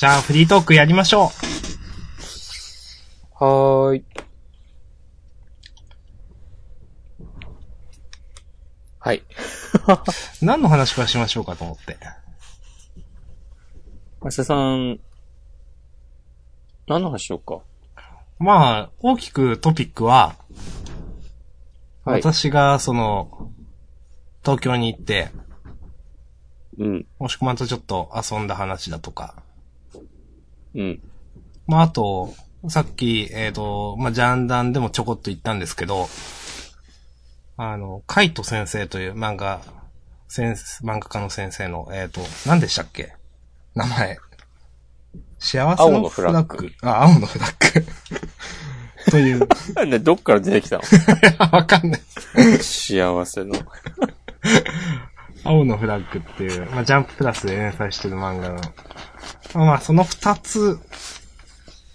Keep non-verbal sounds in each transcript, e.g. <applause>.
じゃあ、フリートークやりましょはーい。はい。う。<laughs> 何の話からしましょうかと思って。明日さん、何の話しようか？まあ、大きくトピックは、はい。私が、その、東京に行って、うん。もしくまんとちょっと遊んだ話だとか、うん。まあ、あと、さっき、えっ、と、まあ、ジャンダンでもちょこっと言ったんですけど、あの、カイト先生という漫画、先生漫画家の先生の、えっ、と、何でしたっけ？名前。幸せのフフラッグ。ラッグあ、青のフラッグ。<laughs> という、<laughs> ね、どっから出てきたの？<laughs> わかんない。幸せの。青のフラッグっていう、まあ、ジャンププラスで連載してる漫画の。まあ、まあ、その二つ、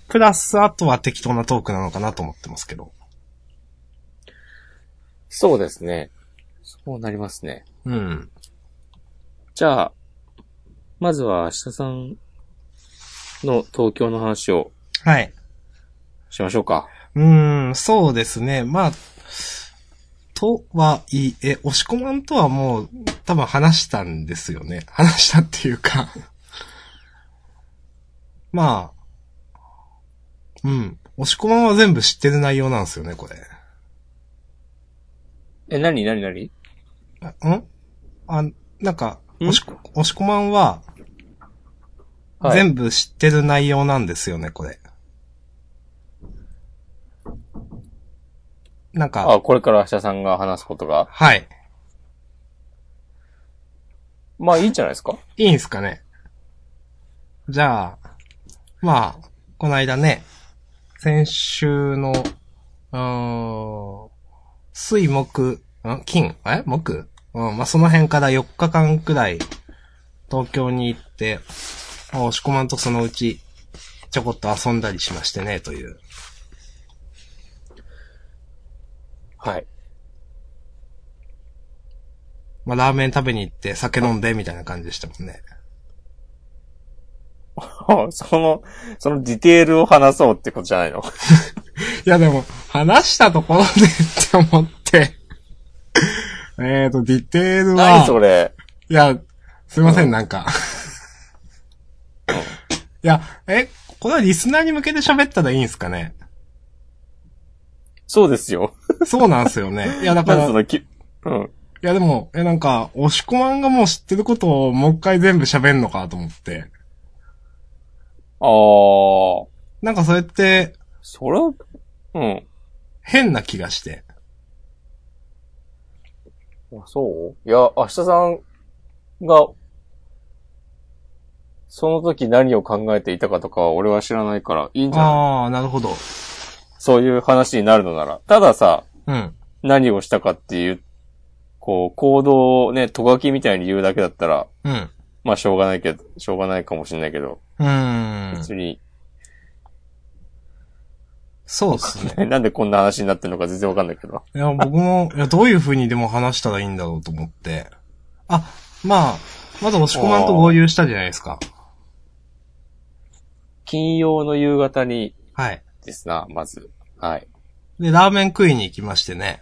プラスあとは適当なトークなのかなと思ってますけど。そうですね。そうなりますね。うん。じゃあ、まずは明日さんの東京の話をはい。しましょうか。うーん、そうですね。まあ、とはいえ、押し込まんとはもう多分話したんですよね。<laughs> 話したっていうか <laughs> まあ、うん。押し込まんは全部知ってる内容なんですよね、これ。え、なになになにあん？あ、なんか、ん？押しこ、押し込まんははい。全部知ってる内容なんですよね、これ。なんか、あ、これから明日さんが話すことが。はい。まあいいんじゃないですか？いいんすかねじゃあ、まあ、この間ね、先週の、うーん、水木、ん？金？え？木？うん、まあ、その辺から4日間くらい、東京に行って、まあ押し込まんとそのうち、ちょこっと遊んだりしましてね、という。はい。まあ、ラーメン食べに行って酒飲んで、みたいな感じでしたもんね。その、そのディテールを話そうってことじゃないの？<laughs> いやでも、話したところでって思って。えーと、ディテールは。何それ？いや、すいません、うんなんか。いや、え、これはリスナーに向けて喋ったらいいんすかね？そうですよ。そうなんすよね。いや、だから、うん。やでも、え、なんか、押し込まんがもう知ってることをもう一回全部喋んのかと思って。あー。なんかそれって、それは、うん。変な気がして。あそう？いや、明日さんが、その時何を考えていたかとかは俺は知らないからいいんじゃない？あー、なるほど。そういう話になるのなら。たださ、うん。何をしたかっていう、こう、行動をね、とがきみたいに言うだけだったら、うん。まあしょうがないけど、しょうがないかもしれないけど、うーん。別に、そうっすね。<laughs> なんでこんな話になってるのか全然わかんないけど。いや、僕も、いや、どういう風にでも話したらいいんだろうと思って。あ、まあ、まだ押し込まんと合流したじゃないですか。金曜の夕方にはい。ですな、まず。はい。で、ラーメン食いに行きましてね。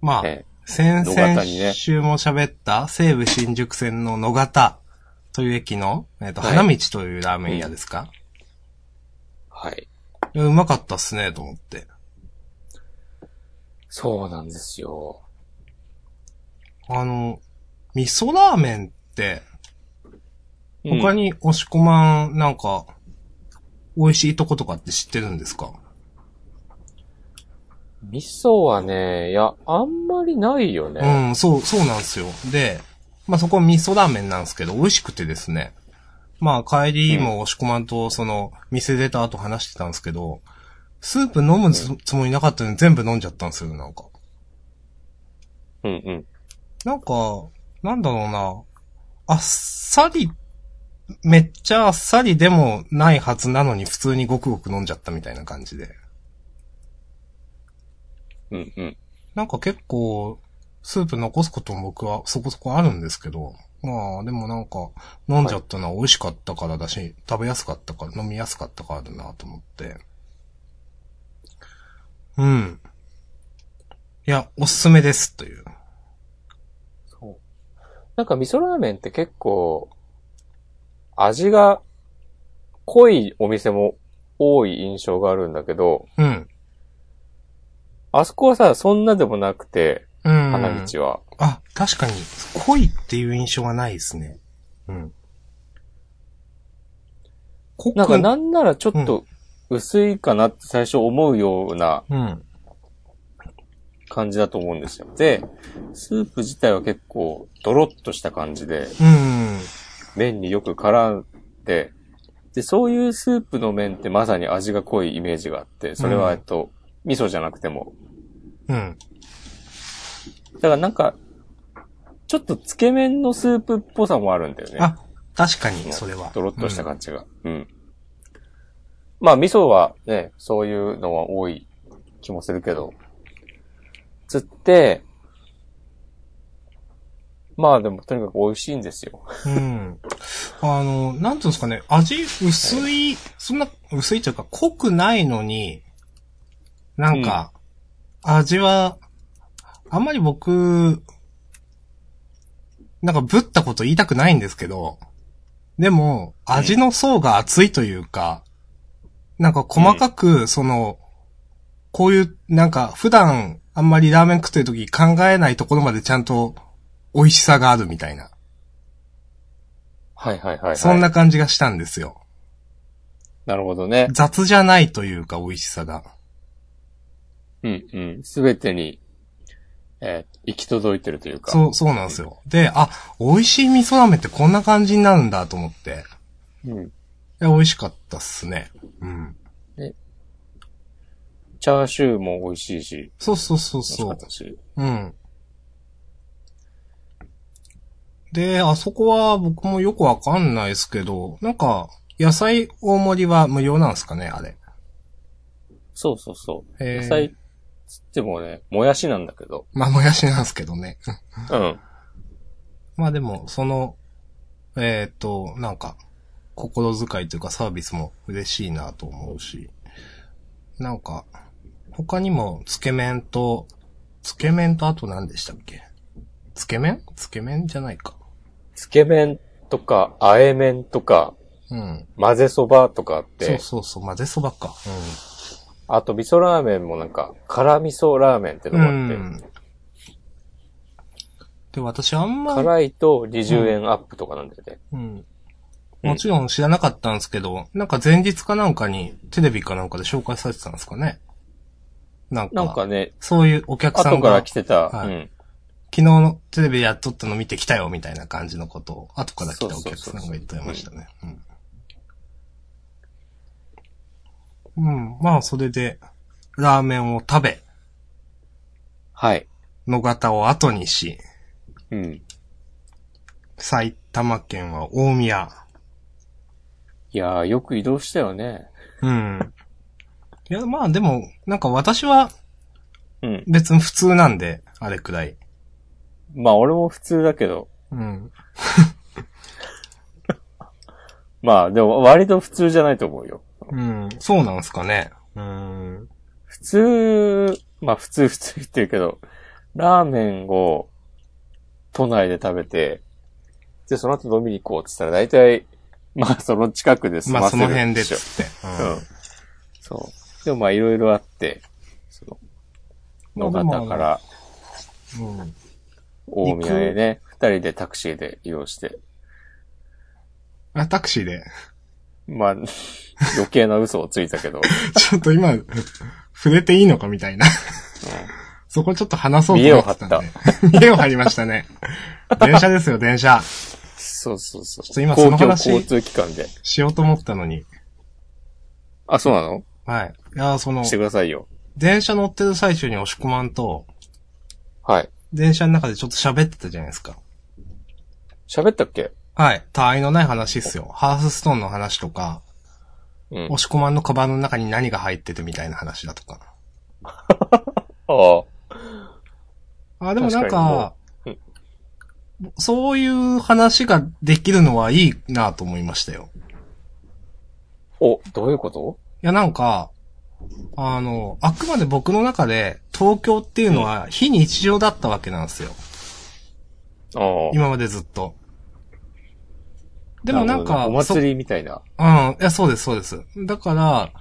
まあ、え先々週も喋った西武新宿線の野方という駅の、えっ、と、はい花道というラーメン屋ですか、はい。うまかったっすね、と思って。そうなんですよ。あの、味噌ラーメンって、他に、に押し込まん、なんか、美味しいとことかって知ってるんですか？味噌はね、いや、あんまりないよね。うん、そう、そうなんですよ。で、まあ、そこ味噌ラーメンなんですけど、美味しくてですね。まあ、帰りも押し込まんと、その、店出た後話してたんですけど、スープ飲むつつもりなかったのに全部飲んじゃったんですよ、なんか。うんうん。なんか、なんだろうな。あっさり、めっちゃあっさりでもないはずなのに普通にごくごく飲んじゃったみたいな感じで。うんうん。なんか結構、スープ残すことも僕はそこそこあるんですけど、まあ、でもなんか、飲んじゃったのは美味しかったからだし、食べやすかったから、飲みやすかったからだなと思って。うん。いや、おすすめです、という。そう。なんか味噌ラーメンって結構、味が濃いお店も多い印象があるんだけど、うん。あそこはさ、そんなでもなくて、うん。花道は。あ、確かに、濃いっていう印象がないですね。うん。なんかなんならちょっと薄いかなって最初思うようなうん。感じだと思うんですよ。で、スープ自体は結構ドロッとした感じで、うん。麺によく絡んで、で、そういうスープの麺ってまさに味が濃いイメージがあって、それは、うんえっと、味噌じゃなくても。うん。だからなんか、ちょっとつけ麺のスープっぽさもあるんだよね。あ、確かに、それは。ドロッとした感じが。うん。まあ、味噌はね、そういうのは多い気もするけど、つって、まあでもとにかく美味しいんですよ。うん。あの、なんていうんですかね、味薄い、そんな、薄いというか濃くないのに、なんか、味は、あんまり僕、なんかぶったこと言いたくないんですけど、でも、味の層が厚いというか、なんか細かく、その、こういう、なんか普段あんまりラーメン食ってる時考えないところまでちゃんと美味しさがあるみたいな。はいはいはい、はい。そんな。感じがしたんですよ。なるほどね。雑じゃないというか美味しさが。うんうん。すべてに、えー行き届いてるというか。そう、そうなんですよ。で、あ、美味しい味噌ラーメンってこんな感じになるんだと思って。うん。いや、美味しかったっすね。うん。チャーシューも美味しいし、そうそうそう美味しそう。かったし。うん。で、あそこは僕もよくわかんないですけど、なんか、野菜大盛りは無料なんですかね、あれ。そうそうそう。野菜、つってもね、もやしなんだけど。まあ、もやしなんですけどね。うん。<laughs> まあでも、その、えっ、と、なんか、心遣いというかサービスも嬉しいなと思うし、なんか、他にも、つけ麺と、つけ麺とあと何でしたっけ？つけ麺？つけ麺じゃないか。つけ麺とか、あえ麺とか、うん。混ぜそばとかあって、そうそうそう、混ぜそばか。あと味噌ラーメンもなんか、辛味噌ラーメンってうん。のがあって、うん。で、私あんま、辛いと20円アップとかなんだよね。うん。もちろん知らなかったんですけど、なんか前日かなんかにテレビかなんかで紹介されてたんですかね。なんか、なんかね、そういうお客さん後からが、来てた、はいうん。昨日のテレビでやっとったの見てきたよみたいな感じのことを、後から来たお客さんが言ってましたね。うん。うん。まあ、それで、ラーメンを食べ、はい。野方を後にし、うん。埼玉県は大宮。いやー、よく移動したよね。うん。いや、まあでも、なんか私はうん。別に普通なんで、あれくらい。まあ、俺も普通だけど、うん。<laughs> まあ、でも割と普通じゃないと思うよ。うん。そうなんすかね。うん。普通、まあ普通普通言ってるけど、ラーメンを都内で食べて、で、その後飲みに行こうって言ったら大体、<laughs> まあその近くで済まあませるその辺でっしょつって。うん。そう。でもまあいろいろあって、その、野方からうん。うん。大宮へね、二人でタクシーで移動して、あ、タクシーで？まあ、余計な嘘をついたけど、<laughs> ちょっと今、触れていいのかみたいな。そこちょっと話そうと思ってたんで。見栄を張りましたね。電車ですよ、電車。そうそうそう。ちょっと今その話交通機関で。しようと思ったのに。あ、そうなの？はい。いや、そのし、てくださいよ。電車乗ってる最中に押し込まんと、はい。電車の中でちょっと喋ってたじゃないですか。喋ったっけ？はい。他愛のない話っすよ。ハースストーンの話とか、うん。押し込まんのカバンの中に何が入っててみたいな話だとか。<laughs> ああ。あ、でもなん確かにもか、そういう話ができるのはいいなと思いましたよ。お、どういうこと？いや、なんか、あの、あくまで僕の中で東京っていうのは非日常だったわけなんですよ。ああ。今までずっと。でもなんか、お祭りみたいな。うん。いや、そうです、そうです。だから、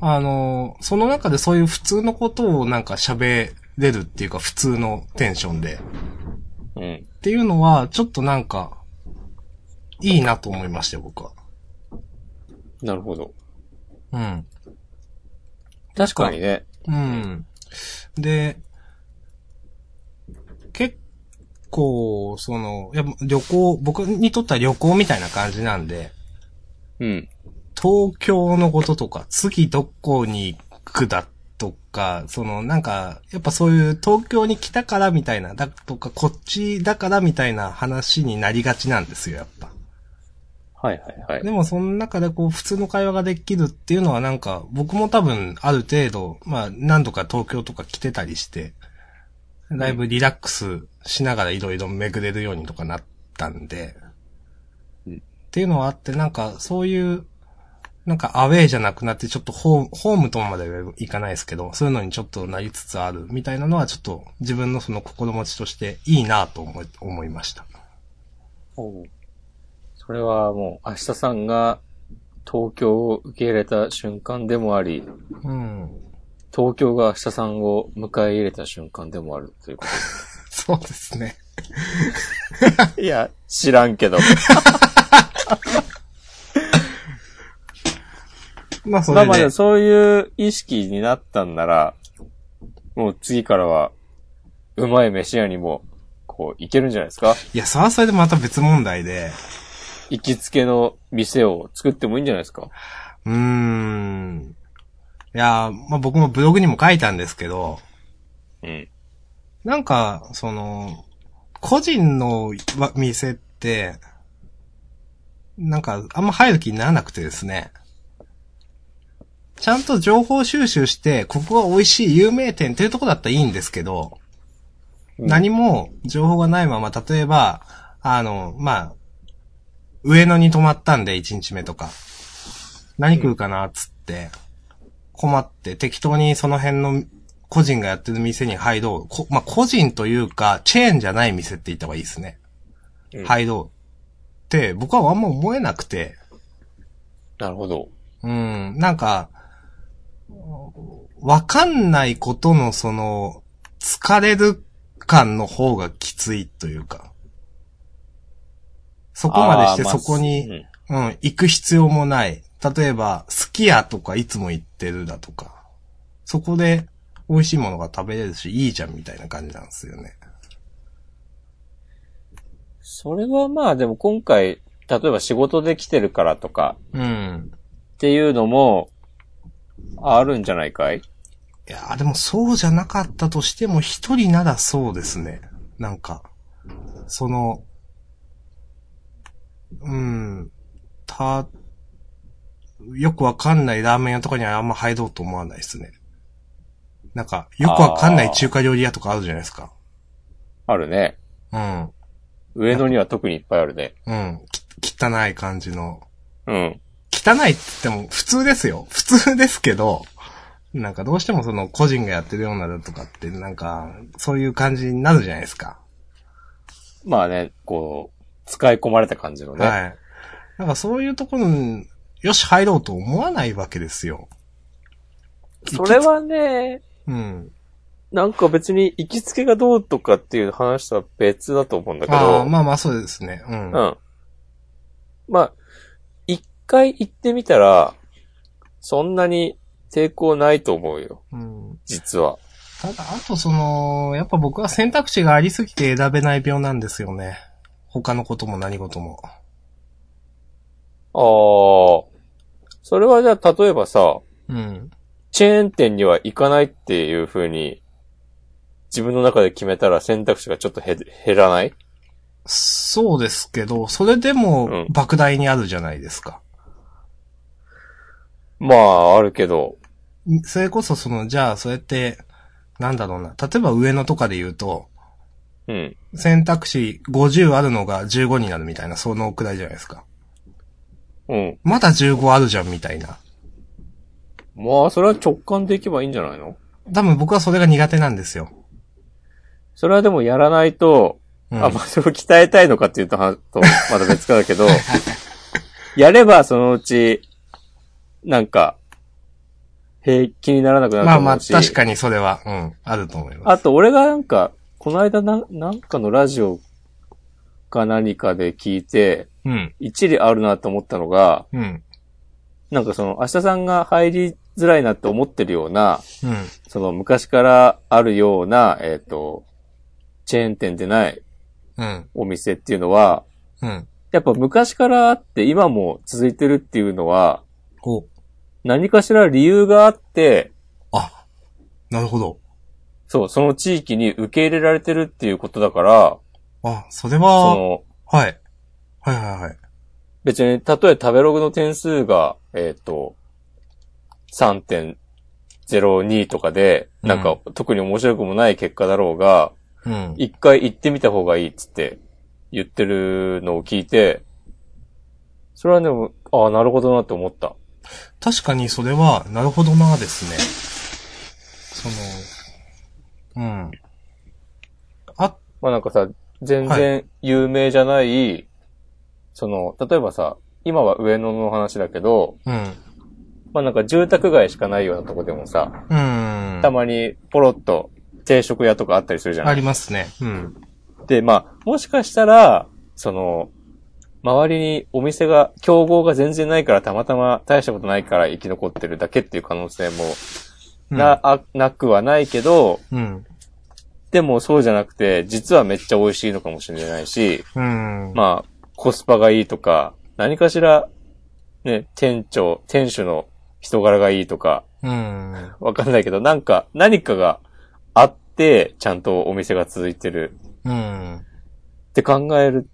あの、その中でそういう普通のことをなんか喋れるっていうか、普通のテンションで。うん。っていうのは、ちょっとなんか、いいなと思いましたよ、僕は。なるほど。うん。確かにね。うん。で、結構、その、やっぱ旅行、僕にとっては旅行みたいな感じなんで、うん。東京のこととか、次どこに行くだとか、そのなんか、やっぱそういう東京に来たからみたいな、だとか、こっちだからみたいな話になりがちなんですよ、やっぱ。はいはいはい。でもその中でこう普通の会話ができるっていうのはなんか、僕も多分ある程度、まあ何度か東京とか来てたりして、だいぶリラックスしながらいろいろ巡れるようにとかなったんで、うんっていうのはあって、なんかそういう、なんかアウェイじゃなくなってちょっとホーム、ホームとまではいかないですけど、そういうのにちょっとなりつつあるみたいなのはちょっと自分のその心持ちとしていいなと思い、思いました。おうそれはもう、明日さんが東京を受け入れた瞬間でもあり、うん。東京が明日さんを迎え入れた瞬間でもあるというこ <laughs> そうですね。と。<laughs> いや、知らんけど。<laughs> まあそれで。まあまあ、そういう意識になったんなら、もう次からは、うまい飯屋にも、こう、行けるんじゃないですか？いや、それはそれでまた別問題で、行きつけの店を作ってもいいんじゃないですか？うーん。いや、まあ、僕もブログにも書いたんですけど、うん。なんか、その、個人のわ店って、なんか、あんま入る気にならなくてですね。ちゃんと情報収集して、ここが美味しい有名店っていうとこだったらいいんですけど、何も情報がないまま、例えば、あの、まあ、上野に泊まったんで、1日目とか。何食うかな、つって、困って、適当にその辺の個人がやってる店に入ろう。こまあ、個人というか、チェーンじゃない店って言った方がいいですね。うん入ろう。って、僕はあんま思えなくて、なるほど。うん、なんか、わかんないことのその、疲れる感の方がきついというか。そこまでしてそこに、うんうん、行く必要もない。例えば、すき家とかいつも行ってるだとか。そこで美味しいものが食べれるし、いいじゃんみたいな感じなんですよね。それはまあでも今回、例えば仕事で来てるからとかうん。っていうのも、あるんじゃないかい？いやーでもそうじゃなかったとしても一人ならそうですね。なんか、その、うん、た、よくわかんないラーメン屋とかにはあんま入ろうと思わないですね。なんか、よくわかんない中華料理屋とかあるじゃないですか。あるね。うん。上野には特にいっぱいあるね。うん。き汚い感じの。うん。汚いって言っても普通ですよ。普通ですけど、なんかどうしてもその個人がやってるようなだとかってなんか、そういう感じになるじゃないですか。まあね、こう、使い込まれた感じのね。はい。なんかそういうところに、よし入ろうと思わないわけですよ。それはね、うん。なんか別に行きつけがどうとかっていう話とは別だと思うんだけあど。あ、まあまあそうですね。うん。うん。まあ、一回行ってみたら、そんなに抵抗ないと思うよ。うん、実は。ただ、あとその、やっぱ僕は選択肢がありすぎて選べない病なんですよね。他のことも何事も。ああ。それはじゃあ、例えばさ、うん。チェーン店には行かないっていう風に、自分の中で決めたら選択肢がちょっと減減らない？そうですけど、それでもうん莫大にあるじゃないですか。まあ、あるけど。それこそその、じゃあ、そうやって、なんだろうな。例えば上野とかで言うと、うん。選択肢50あるのが15になるみたいな、そのくらいじゃないですか。うん。まだ15あるじゃんみたいな。まあ、それは直感でいけばいいんじゃないの？多分僕はそれが苦手なんですよ。それはでもやらないと、うん、あ、まあ、それを鍛えたいのかっていうと、はとまた別かだけど、<laughs> やればそのうち、なんか、平気にならなくなるまあまあ、と思うし。確かにそれは、うん、あると思います。あと、俺がなんか、この間な、なんかのラジオか何かで聞いて、うん、一理あるなと思ったのが、うん、なんかその、明日さんが入りづらいなって思ってるような、うん、その昔からあるような、えっ、と、チェーン店でないうん、お店っていうのは、うん。やっぱ昔からあって今も続いてるっていうのは、お、何かしら理由があって、あ、なるほど。そう、その地域に受け入れられてるっていうことだから、あ、それそは、の、はい。はいはいはい。別に、たとえ食べログの点数が、えっ、と、3.02とかで、なんか、特に面白くもない結果だろうが、うん。一回行ってみた方がいいっつって言ってるのを聞いて、それはでも、ああ、なるほどなって思った。確かにそれは、なるほどなですね。その、うん。あ、まあなんかさ、全然有名じゃない、その、例えばさ、今は上野の話だけど、うん。まあなんか住宅街しかないようなとこでもさ、うん。たまにポロッと定食屋とかあったりするじゃない？ありますね。うん。で、まあ、もしかしたら、その、周りにお店が、競合が全然ないから、たまたま大したことないから生き残ってるだけっていう可能性もな、あなくはないけど、うん。でもそうじゃなくて、実はめっちゃ美味しいのかもしれないし、うん。まあ、コスパがいいとか、何かしら、ね、店長、店主の人柄がいいとか、うん。わかんないけど、なんか、何かがあって、ちゃんとお店が続いてるうん。って考える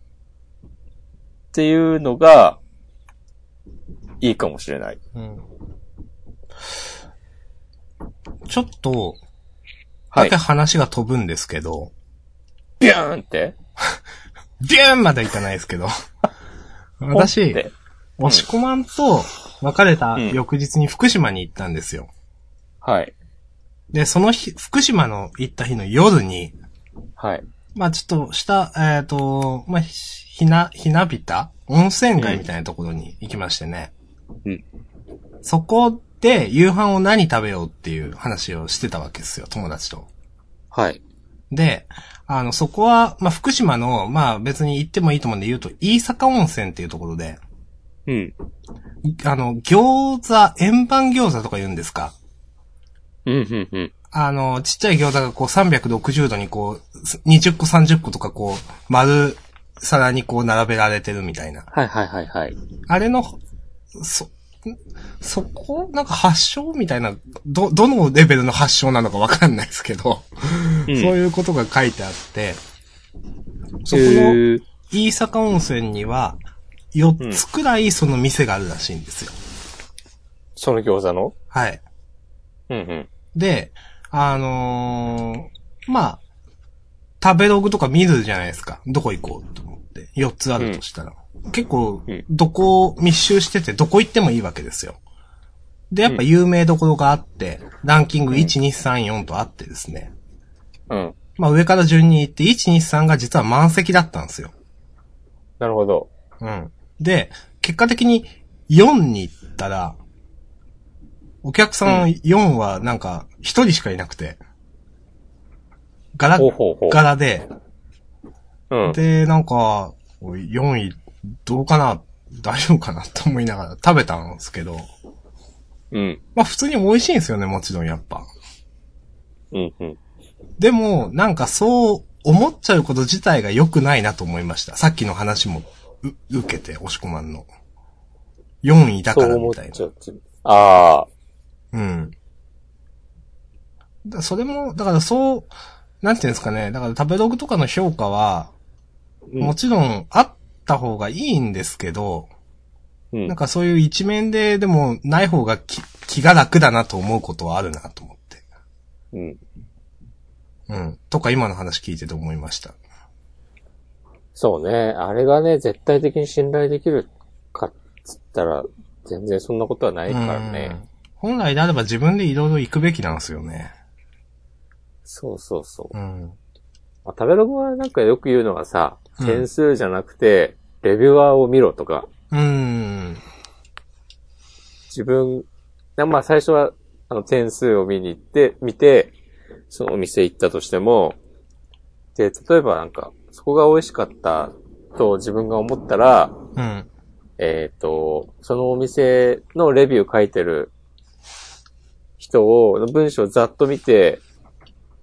っていうのが、いいかもしれない。うん。ちょっと、はいだけ。話が飛ぶんですけど、ビューンって？<laughs> ビューンまではいかないですけど、<laughs> 私、て押し込まんと別れたうん翌日に福島に行ったんですよ。はい。で、その日、福島の行った日の夜に、はい。まあちょっとした、えっ、と、まあ、ひひな、ひなびた？温泉街みたいなところに行きましてね。うん。そこで夕飯を何食べようっていう話をしてたわけですよ、友達と。はい。で、あの、そこは、まあ、福島の、まあ、別に行ってもいいと思うんで言うと、飯坂温泉っていうところで、うん。いあの、餃子、円盤餃子とか言うんですか？うん、うん、うん。あの、ちっちゃい餃子がこう360度にこう、す20個30個とかこう、丸皿にこう並べられてるみたいな。はい、はい、はい、はい。あれの、そ、そこ、なんか発祥みたいな、ど、どのレベルの発祥なのかわかんないですけど、うんそういうことが書いてあって、そこへのー飯坂温泉には、4つくらいその店があるらしいんですよ。その餃子の？はい。うん、うん。で、あのーまあ、食べログとか見るじゃないですか。どこ行こうと思って。4つあるとしたら。結構うん、どこ密集してて、どこ行ってもいいわけですよ。で、やっぱ有名どころがあって、ランキング1、2、3、4とあってですね。うん。まあ上から順に行って、1、2、3が実は満席だったんですよ。なるほど。うん。で、結果的に4に行ったら、お客さん4はなんか1人しかいなくて、ガラほうほうほう。ガラで、うん。で、なんか、おい4位どうかな？大丈夫かな？と思いながら食べたんですけど、うん。まあ普通に美味しいんですよね、もちろんやっぱ。うん、うん。でも、なんかそう思っちゃうこと自体が良くないなと思いました。さっきの話もう受けて、押し込まんの。4位だからみたいな。ああ。うん。だそれも、だからそう、なんていうんですかね。だから食べログとかの評価は、うんもちろんあった方がいいんですけど、うんなんかそういう一面ででもない方が気気が楽だなと思うことはあるなと思って。うん。うん。とか今の話聞いてて思いました。そうね。あれがね、絶対的に信頼できるかっつったら、全然そんなことはないからね。うん本来であれば自分でいろいろ行くべきなんですよね。そうそうそう。うん。まあ、食べログはなんかよく言うのはさ、うん点数じゃなくて、レビュアーを見ろとか、うん。自分、なまあ最初は、あの点数を見に行って、見て、そのお店行ったとしても、で、例えばなんか、そこが美味しかったと自分が思ったら、うん。えっ、と、そのお店のレビュー書いてる人を、の文章をざっと見て、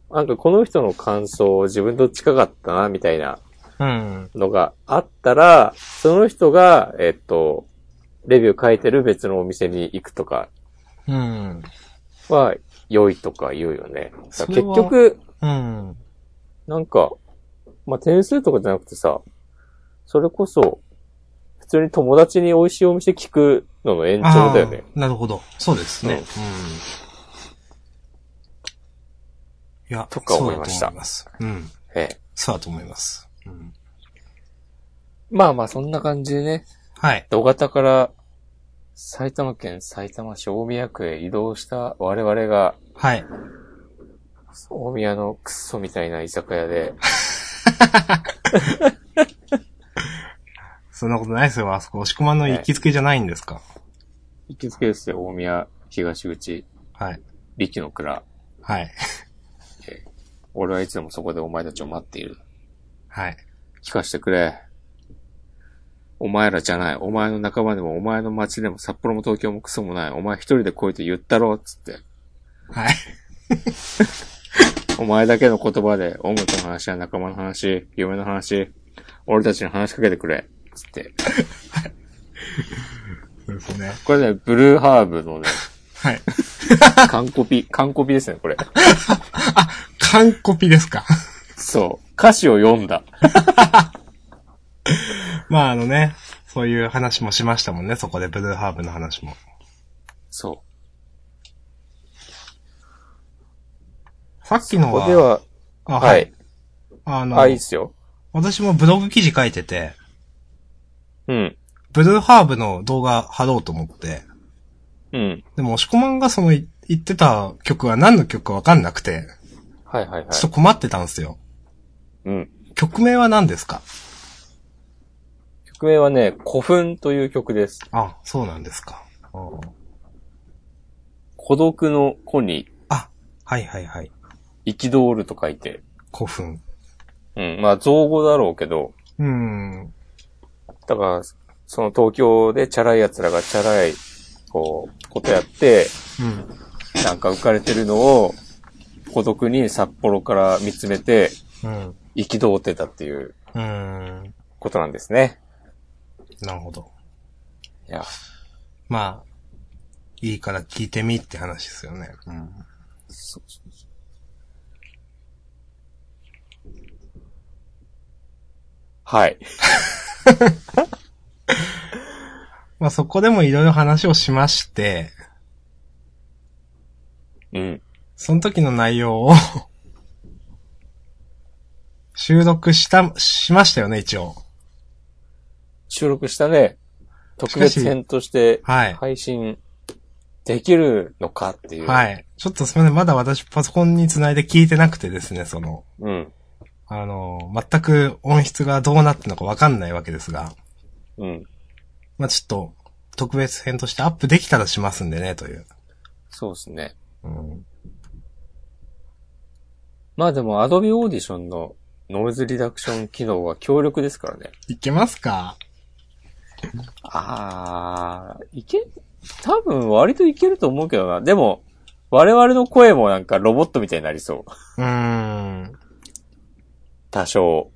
なんかこの人の感想自分と近かったな、みたいなうん。のがあったら、その人が、えっ、と、レビュー書いてる別のお店に行くとかうん。は良いとか言うよね。結局、うん。なんか、まあ、点数とかじゃなくてさ、それこそ、普通に友達に美味しいお店聞くのの延長だよね。なるほど。そうですね。うんうん。いや、とか思いましたそうだと思います。うん。ええ。そうだと思います。うん。まあまあ、そんな感じでね、はい。土方から埼玉県埼玉市大宮区へ移動した我々が、はい。大宮のクソみたいな居酒屋で、<laughs> そんなことないですよ。あそこ、押し込まんの行きつけじゃないんですか？行きつけですよ、大宮東口、はい。力の蔵。はい。俺はいつでもそこでお前たちを待っている。はい。聞かしてくれ。お前らじゃない。お前の仲間でも、お前の町でも、札幌も東京もクソもない。お前一人で来いと言ったろ、つって。はい。<laughs> お前だけの言葉で、音楽の話や仲間の話、夢の話、俺たちに話しかけてくれ。つって。<laughs> そうですね。これね、ブルーハーブのね、はい。完コピ、完コピですね、これ。<laughs> 完コピですか？そう。歌詞を読んだ。<laughs> まああのね、そういう話もしましたもんね、そこでブルーハーブの話も。そさっきう。のは、ここでは、あ、ははいい。。あの、あ、いいっすよ。私もブログ記事書いてて、うん。ブルーハーブの動画貼ろうと思って、うん。でも、押し込まんがそのい言ってた曲は何の曲かわかんなくて、はいはいはいちょっと。困ってたんですよ。うん。曲名は何ですか？曲名はね、古墳という曲です。あ、そうなんですか。孤独の子にあ、はいはいはい。憤ると書いて。古墳。うん。まあ、造語だろうけど、うーん。だから、その東京でチャラい奴らがチャラい、こう、ことやって、うん。なんか浮かれてるのを、孤独に札幌から見つめて、うん。憤ってたっていううーん。ことなんですね。なるほど。いや、まあ、いいから聞いてみって話ですよね。うん。そうそうそうはい。<laughs> まあそこでもいろいろ話をしまして、うん。その時の内容を収録した、しましたよね、一応。収録したね、特別編としてはい。配信できるのかっていう。はい。ちょっとすみません。まだ私パソコンにつないで聞いてなくてですね、その、うん。あの、全く音質がどうなってるのかわかんないわけですが、うん。まあちょっと、特別編としてアップできたらしますんでね、という。そうですね。うん。まあでも、アドビオーディションのノイズリダクション機能は強力ですからね。いけますか？あー、いけ、多分割といけると思うけどな。でも、我々の声もなんかロボットみたいになりそう。うーん。多少。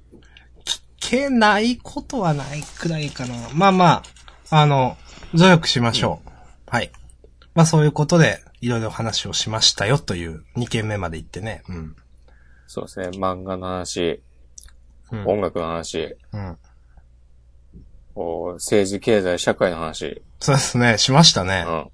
けないことはないくらいかな。まあまあ、あの、努力しましょう。はい。まあそういうことで、いろいろ話をしましたよという2件目まで行ってね。うん。そうですね。漫画の話、うん。音楽の話、うん。こう政治、経済、社会の話、そうですね、しましたねう。ん。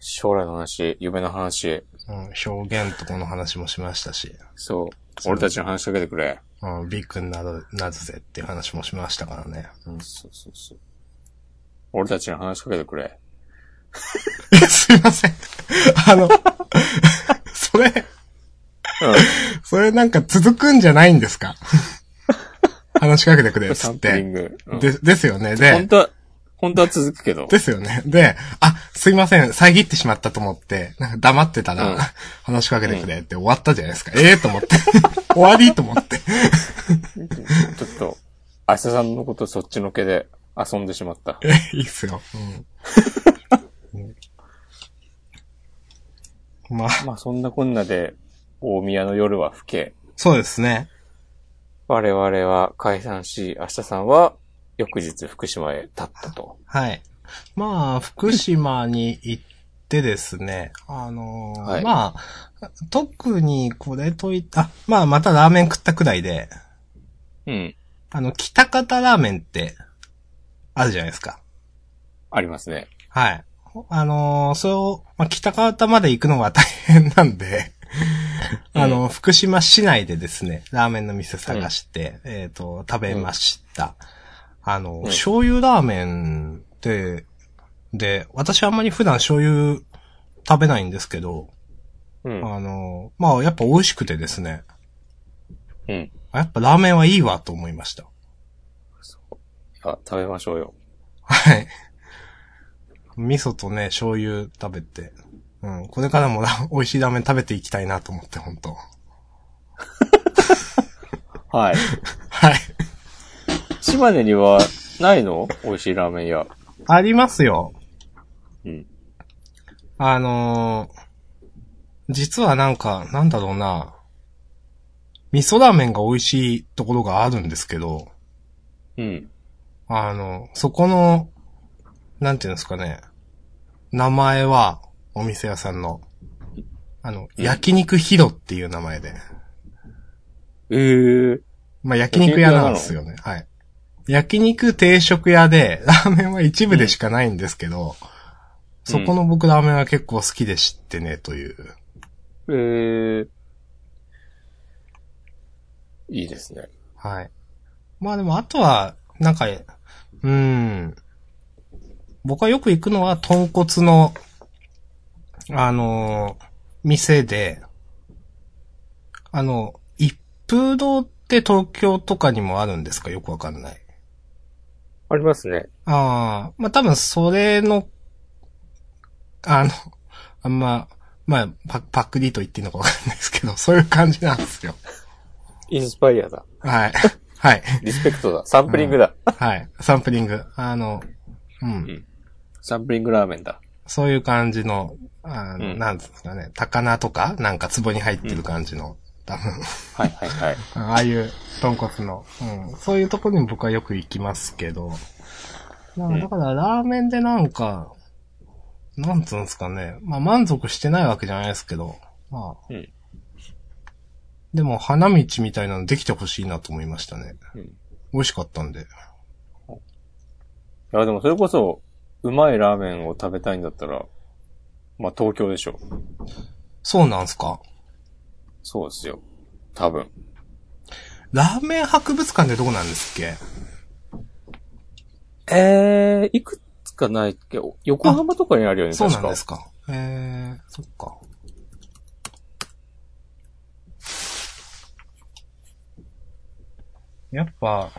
将来の話、夢の話、うん。表現とこの話もしましたし。そう。俺たちに話しかけてくれ。うん、ビッグになる、なるぜっていう話もしましたからね。うん、そうそうそう。俺たちに話しかけてくれ。え <laughs> すいません。あの、それ、うん。<laughs> それなんか続くんじゃないんですか？<laughs> 話しかけてくれっつって。グ。うんで、ですよね。で、本当は、本当は続くけど。ですよね。で、あ、すいません、遮ってしまったと思って、なんか黙ってたら、うん話しかけてくれって終わったじゃないですか。ええと思って。<laughs> 終わり？と思って。ちょっと、明日さんのことそっちのけで遊んでしまった。え、いいっすよ。うん。うんまあ、まあそんなこんなで、大宮の夜は更け。そうですね。我々は解散し、明日さんは翌日福島へ立ったと。はい。まあ、福島に行ってですね、あのーはいまあ、特にこれといった、あ、まあ、またラーメン食ったくらいで、うん。あの、北方ラーメンって、あるじゃないですか。ありますね。はい。あのーそれを、まあ、北方まで行くのは大変なんで、<laughs> あの、福島市内でですね、ラーメンの店探して、えっ、と、食べました。あの、ん醤油ラーメンって、で、私あんまり普段醤油食べないんですけど、うん。あの、まあ、やっぱ美味しくてですね、うん。あやっぱラーメンはいいわと思いました。あ、食べましょうよ。はい。味噌とね、醤油食べて。うん。これからもラ <laughs> 美味しいラーメン食べていきたいなと思って、本当 <laughs> はい。はい。島根にはないの？美味しいラーメン屋。ありますよ。うん。あのー実はなんか、なんだろうな。味噌ラーメンが美味しいところがあるんですけど、うん。あの、そこの、なんていうんですかね。名前は、お店屋さんの、あの、うん焼肉ヒロっていう名前で。ええー。まあ、焼肉屋なんですよね。はい。焼肉定食屋で、<laughs> ラーメンは一部でしかないんですけど、そこの僕ラーメンは結構好きで知ってね、という。ええー。いいですね。はい。まあでも、あとは、なんか、うーん。僕はよく行くのは、豚骨の、あのー店で、あの、一風堂って東京とかにもあるんですか？よくわかんない。ありますね。ああ、まあ多分それの、あの、あんま、まあ、パパクリと言っていいのかわかんないですけど、<laughs> そういう感じなんですよ。インスパイアだ。はい。<laughs> はい。リスペクトだ。サンプリングだ。はい。サンプリング。あの、うん。サンプリングラーメンだ。そういう感じの、あの、うんなんですかね、高菜とかなんか壺に入ってる感じの、多分、はいはいはい。<laughs> ああいう豚骨の、うん。そういうところに僕はよく行きますけど、まあうんだからラーメンでなんか、なんつうんですかね。まあ満足してないわけじゃないですけど、まあ。うんでも花道みたいなのできてほしいなと思いましたね。うん美味しかったんで。いや、でもそれこそ、うまいラーメンを食べたいんだったら、まあ東京でしょ。そうなんすか？そうですよ。多分。ラーメン博物館ってどこなんですっけ？えー、いくつかないっけ？横浜とかにあるよね、そう。なんですか。えー、そっか。やっぱ、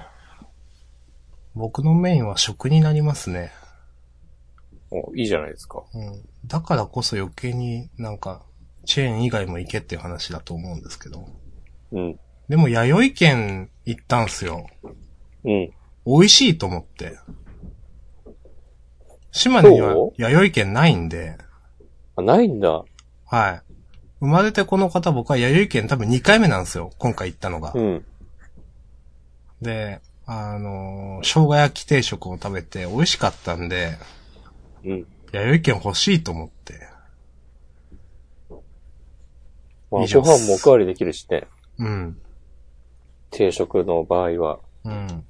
僕のメインは食になりますね。お、いいじゃないですか。うん。だからこそ余計になんか、チェーン以外も行けっていう話だと思うんですけど。うん。でも、弥生県行ったんすよ。うん。美味しいと思って。島根には弥生県ないんで、あ、ないんだ。はい。生まれてこの方僕は弥生県多分2回目なんですよ。今回行ったのが。うん。で、あのー生姜焼き定食を食べて美味しかったんで、うん。弥生県欲しいと思って。まあ、ご飯もおかわりできるしね。うん。定食の場合は。うん。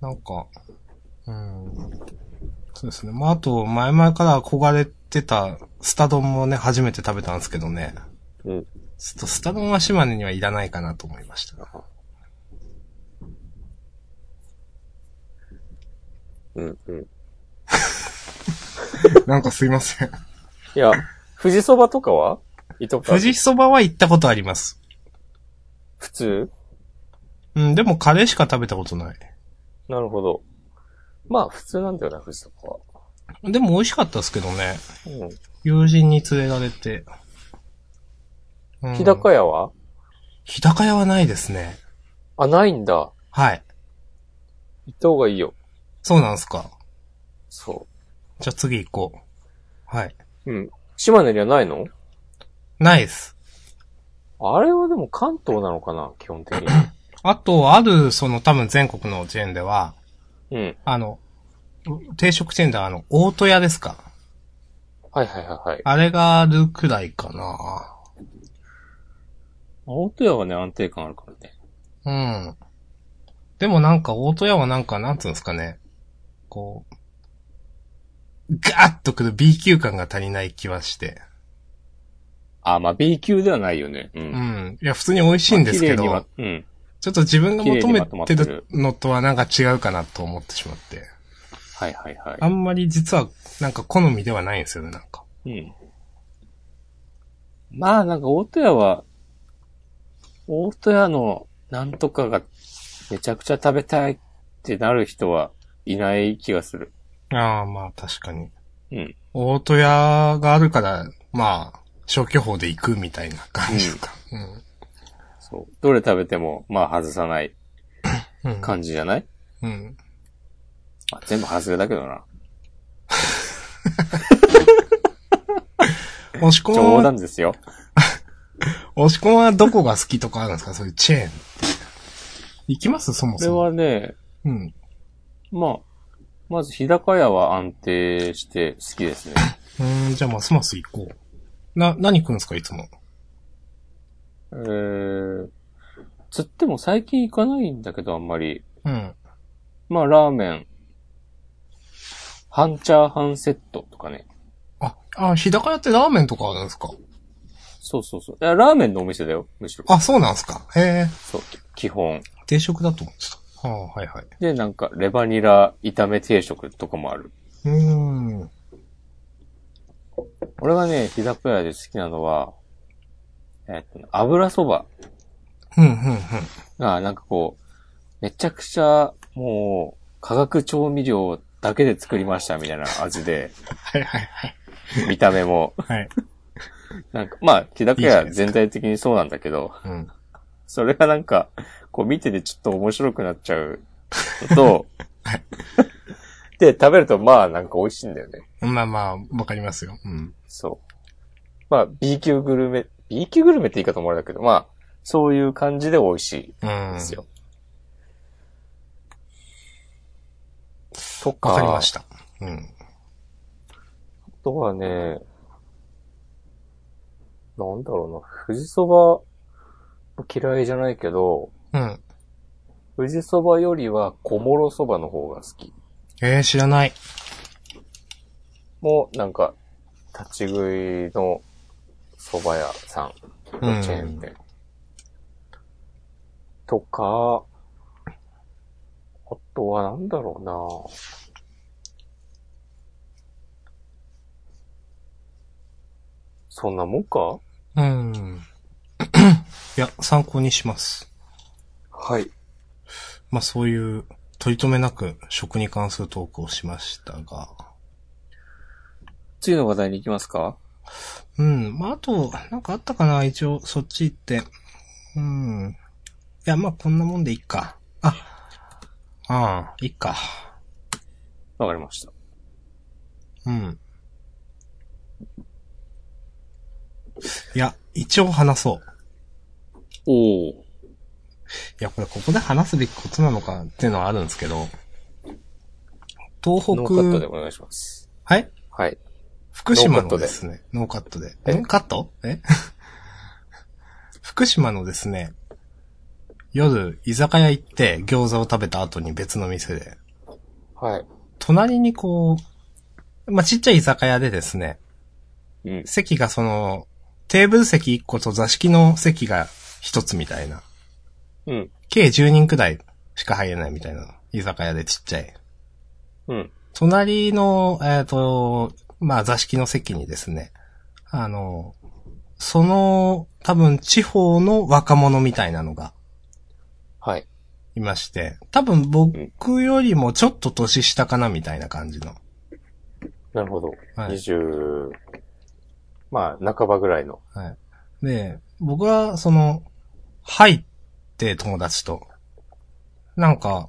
なんか、うん。そうですね。まあ、あと、前々から憧れてたスタ丼もね、初めて食べたんですけどね。うん。ちょっとスタ丼は島根にはいらないかなと思いました。うん、うん。<laughs> なんかすいません。いや、富士そばとかは？行ったことある富士そばは行ったことあります。普通？うん、でもカレーしか食べたことない。なるほど。まあ、普通なんだよな、富士そばは。でも美味しかったですけどね。うん。友人に連れられて。うん日高屋は？日高屋はないですね。あ、ないんだ。はい。行った方がいいよ。そうなんすか。そじゃあ次行こう。はい。う。うん。島根にはないの？ないです。あれはでも関東なのかな？基本的に。<clears throat> あと、ある、その多分全国のチェーンでは、うん。あの、定食チェーンではあの、大戸屋ですか？はいはいはいはい。あれがあるくらいかな。大戸屋はね、安定感あるからね。うん。でもなんか、大戸屋はなんか、なんつうんですかね。こう、ガーッとくる B 級感が足りない気はして。あ、まあ B 級ではないよね。う。うんん。いや、普通に美味しいんですけど、まあうん。ちょっと自分が求めてるのとはなんか違うかなと思ってしまって。はいはいはい。あんまり実は、なんか好みではないんですよね、なんか。うん。まあなんか大戸屋は、大戸屋のなんとかがめちゃくちゃ食べたいってなる人はいない気がする。ああ、まあ確かに。うん。大戸屋があるから、まあ、消去法で行くみたいな感じか。そう。どれ食べても、まあ外さないうん。うん。感じじゃない、うん。まあ、全部外れだけどな。<laughs> 押し込ま冗は、談ですよ。<laughs> 押し込まはどこが好きとかあるんですか？そういうチェーン。行きます？そもこれそも。はね、うん。まあ、まず日高屋は安定して好きですね。うーん、じゃあますます行こう。な、何食うんですかいつも？えー、つっても最近行かないんだけど、あんまり。うん。まあ、ラーメン、半チャーハンセットとかね。あ、あ、日高屋ってラーメンとかあるんですか？そうそうそう。いや、ラーメンのお店だよ、むしろ。あ、そうなんですかへえ。そう、基本。定食だと思ってた。はあ、はいはい。で、なんか、レバニラ炒め定食とかもある。うーん。うん、俺がね、日高屋で好きなのは、えっとね、油そばうん、うん。が、なんかこう、めちゃくちゃ、もう、化学調味料だけで作りましたみたいな味で、はいはいはい。見た目も。はい。なんか、まあ、日高屋いいじゃないですか全体的にそうなんだけど、うん。それがなんか、こう見ててちょっと面白くなっちゃうのと、<laughs> で、食べるとまあなんか美味しいんだよね。まあまあ、わかりますよ。うん。そう。まあ B 級グルメ、B 級グルメって言い方もあれだけど、まあ、そういう感じで美味しいうん。んですよ。とか、わかりました。うん。あとはね、なんだろうな、富士そば嫌いじゃないけど、うん。富士そばよりは小諸そばの方が好き。えー、知らない。もう、なんか、立ち食いの蕎麦屋さんのチェーン店。とか、あとはなんだろうなそんなもんか？うん。いや、参考にします。はい。まあそういう、取り留めなく食に関するトークをしましたが。次の話題に行きますか？うん。まああと、なんかあったかな？一応、そっち行って。うん。いや、まあこんなもんでいいか。あ、ああ、いいか。わかりました。うん。いや、一応話そう。おお。いや、これここで話すべきことなのかっていうのはあるんですけど、東ノーカットで北、お願いします。はい？はい。福島のですね、ノーカットで。え？んカット？え？<laughs> 福島のですね、夜、居酒屋行って餃子を食べた後に別の店で、はい。隣にこう、まあ、ちっちゃい居酒屋でですね、うん。席がその、テーブル席1個と座敷の席が1つみたいな。うん。計10人くらいしか入れないみたいな。居酒屋でちっちゃい。うん。隣の、えっ、と、まあ座敷の席にですね、あの、その、多分地方の若者みたいなのがはい。いまして、多分僕よりもちょっと年下かなみたいな感じの。なるほど。はい20、まあ、半ばぐらいの。はい。で、僕は、その、入って友達と、なんか、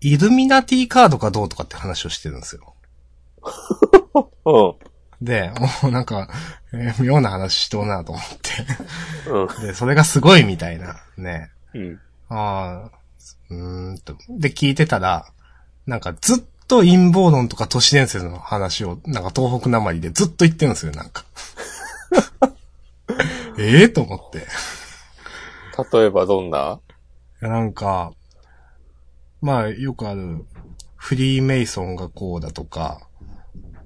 イルミナティカードかどうとかって話をしてるんですよ。<laughs> うん。で、もうなんか、えー妙な話しとうなと思っうん。て。で、それがすごいみたいな、ね。うん。ああ、うーんと。で、聞いてたら、なんかずっと陰謀論とか都市伝説の話を、なんか東北なまりでずっと言ってるんですよ、なんか。<laughs> ええと思って。例えばどんな？いやなんか、まあ、よくある、フリーメイソンがこうだとか、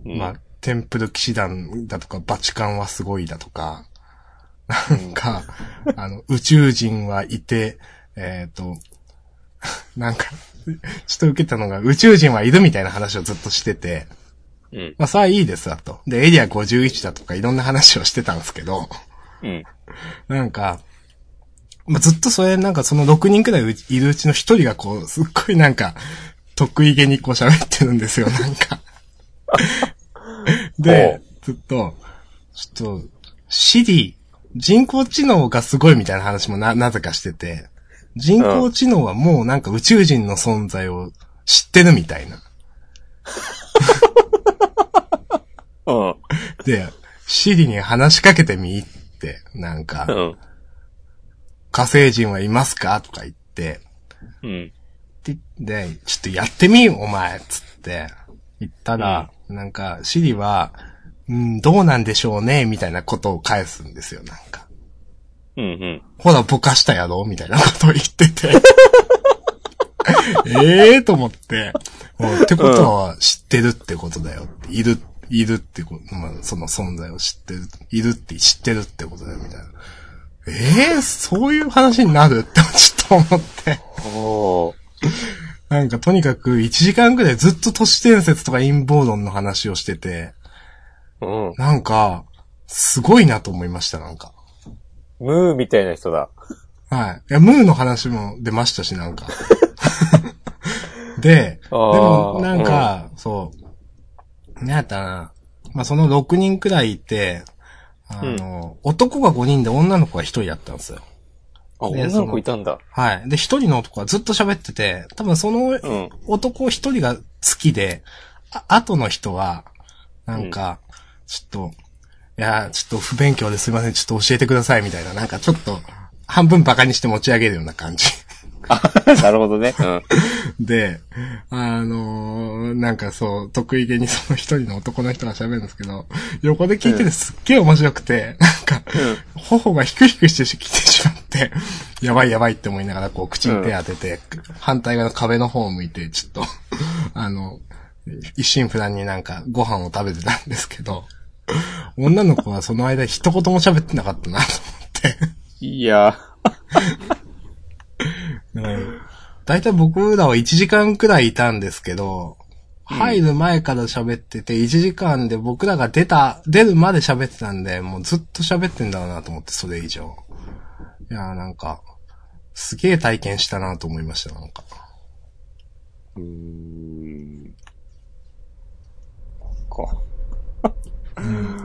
うんまあ、テンプル騎士団だとか、バチカンはすごいだとか、なんか、あの、宇宙人はいて、えっ、と、なんか、ちょっと受けたのが、宇宙人はいるみたいな話をずっとしてて、うん。まあ、さあいいですわと。で、エリア51だとかいろんな話をしてたんですけど、うん。なんか、まあ、ずっとそれ、なんかその6人くらいいるうちの1人がこう、すっごいなんか、得意げにこう喋ってるんですよ、なんか。<laughs> で、ずっと、ちょっと、シリ、人工知能がすごいみたいな話もな、なぜかしてて、人工知能はもうなんか宇宙人の存在を知ってるみたいな。うん。で、シリに話しかけてみって、なんかう、ん。火星人はいますか？とか言って、うん。で、で、ちょっとやってみお前つって、言ったら、なんか、シリは、うん、どうなんでしょうねみたいなことを返すんですよ、なんか。うん。うん。ほら、ぼかしたやろみたいなことを言ってて。<laughs> ええと思って、もうってことは知ってるってことだよ。いる、いるってこと、まあ、その存在を知ってる、いるって知ってるってことだよ、みたいな。ええそういう話になるってちょっと思って。なんかとにかく1時間くらいずっと都市伝説とか陰謀論の話をしてて、うん。なんか、すごいなと思いました、なんか。ムーみたいな人だ。はい。いや、ムーの話も出ましたし、なんか。で、でも、なんか、そう、なんやったな。まあ、その6人くらいいて、あの、男が5人で女の子が1人やったんですよ。あ、ね女の子いたんだ。はい。で、1人の男がずっと喋ってて、多分そのうん。男一人が好きで、あ、後の人は、なんか、ちょっと、いや、ちょっと不勉強ですいません、ちょっと教えてください、みたいな、なんかちょっと、半分バカにして持ち上げるような感じ。<laughs> なるほどね。うん。で、あのーなんかそう、得意げにその一人の男の人が喋るんですけど、横で聞いててすっげえ面白くて、なんか、頬がヒクヒクしてきてしまって、やばいやばいって思いながら、こう、口に手当てて、反対側の壁の方を向いて、ちょっと、あの、一心不乱になんかご飯を食べてたんですけど、女の子はその間一言も喋ってなかったなと思って。いやうん大体僕らは1時間くらいいたんですけど、入る前から喋ってて、1時間で僕らが出た、出るまで喋ってたんで、もうずっと喋ってんだろうなと思って、それ以上。いやーなんか、すげえ体験したなと思いました、なんか。ー。うーん。か。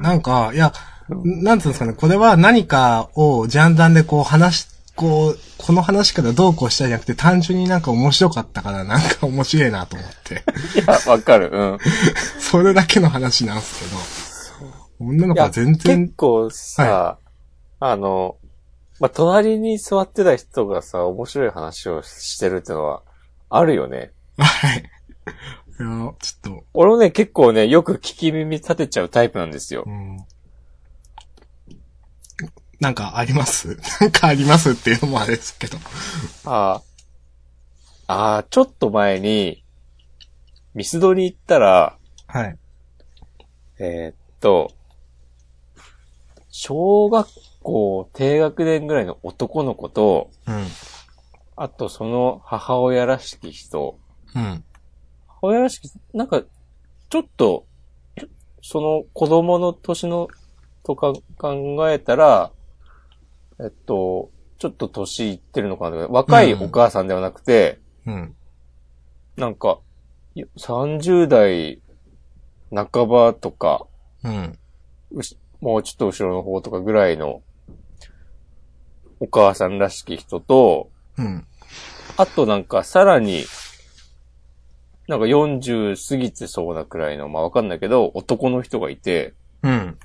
なんか、いや、なんつうんですかね、これは何かをジャンダンでこう話し、こう、この話からどうこうしたいじゃなくて、単純になんか面白かったから、なんか面白いなと思って。いや、わかる。うん。<laughs> それだけの話なんですけど。女の子は全然結、構さ、あの、まあ、隣に座ってた人がさ、面白い話をしてるってのは、あるよね。はい。いや、ちょっと、俺もね、結構ね、よく聞き耳立てちゃうタイプなんですよう。ん。なんかあります？<laughs> なんかありますっていうのもあれですけど。ああ。ああ、ちょっと前に、ミスドに行ったら、はい。えーっと、小学校低学年ぐらいの男の子と、うん。あとその母親らしき人、うん。母親らしき、なんか、ちょっと、その子供の年の、とか考えたら、えっと、ちょっと年いってるのかな若いお母さんではなくて、うん。なんか、い30代半ばとか、うん。もうちょっと後ろの方とかぐらいのお母さんらしき人と、うん。あとなんかさらに、なんか40過ぎてそうなくらいの、まあわかんないけど、男の人がいて、うん。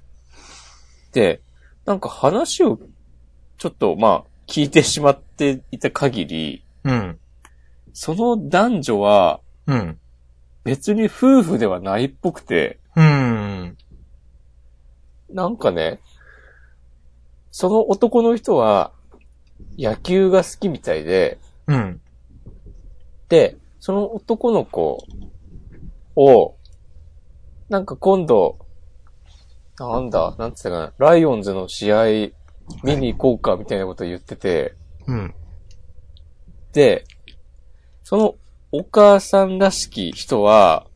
で、なんか話をちょっとまあ聞いてしまっていた限り、うん。その男女はうん。別に夫婦ではないっぽくて、うん。なんかね、その男の人は野球が好きみたいで、うん。で、その男の子を、なんか今度、なんだ、なんつったかな、ライオンズの試合見に行こうかみたいなこと言ってて、うん。で、そのお母さんらしき人は、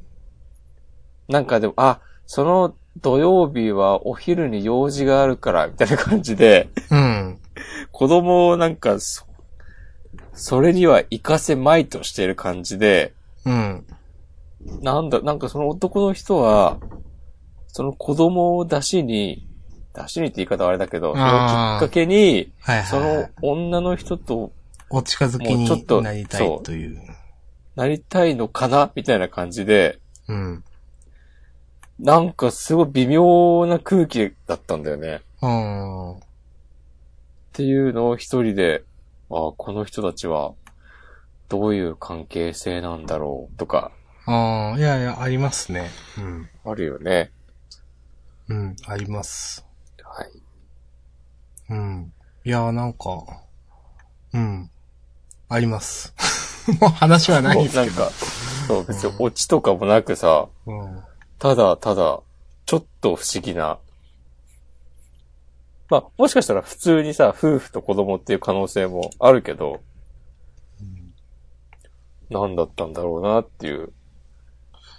なんかでも、あ、その土曜日はお昼に用事があるから、みたいな感じで、うん。子供をなんか、そ、それには行かせまいとしている感じで、うん。なんだ、なんかその男の人は、その子供を出しに、出しにって言い方はあれだけど、それをきっかけに、はいはい、そのはい。女の人とお近づきもうちょっとになりたいという。なりたいのかなみたいな感じで、うん。なんかすごい微妙な空気だったんだよね。うん。っていうのを一人で、ああ、この人たちは、どういう関係性なんだろうとか、ああ、いやいや、ありますね。うん。あるよね。うん、あります。はい。うん。いや、なんか、うん。あります。<laughs> もう話はないですけど。なんか、そう、別にオチとかもなくさ、うん。ただただ、ちょっと不思議な。まあ、もしかしたら普通にさ、夫婦と子供っていう可能性もあるけど、何だったんだろうなっていう。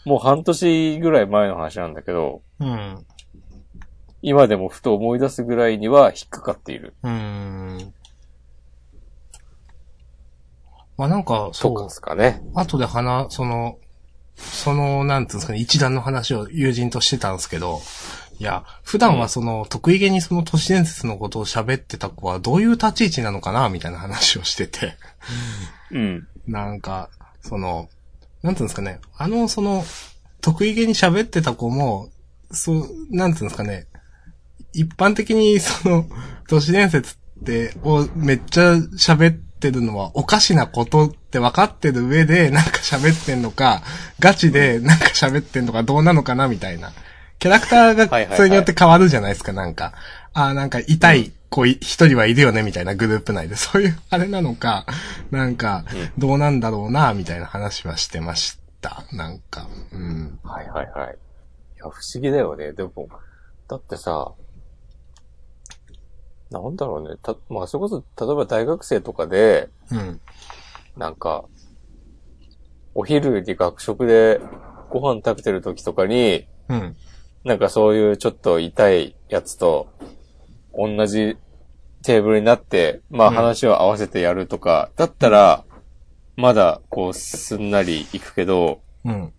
もう半年ぐらい前の話なんだけど、うん。今でもふと思い出すぐらいには引っかかっている。うん。まあなんか、そううですかね。後で話、その、その、なんていうんですかね、一段の話を友人としてたんですけど、いや、普段はその、得意げにその都市伝説のことを喋ってた子はどういう立ち位置なのかな、みたいな話をしてて、うん。なんか、その、なんていうんですかね、あの、その、得意げに喋ってた子も、そう、なんていうんですかね、一般的にその、<laughs> 都市伝説って、をめっちゃ喋ってるのはおかしなことって分かってる上で、なんか喋ってんのか、ガチでなんか喋ってんのかどうなのかなみたいな。キャラクターがそれによって変わるじゃないですか、なんか。ああ、なんか痛い子い一人はいるよね、みたいなグループ内で。そういうあれなのか、なんか、どうなんだろうな、みたいな話はしてました。なんか、うん。はいはいはい。いや、不思議だよね。でも、だってさ、なんだろうね。た、まあ、それこそ、例えば大学生とかで、うん。なんか、お昼に学食でご飯食べてる時とかに、うん。なんかそういうちょっと痛いやつと、同じテーブルになって、まあうん話を合わせてやるとか、だったら、まだこうすんなり行くけど、うん。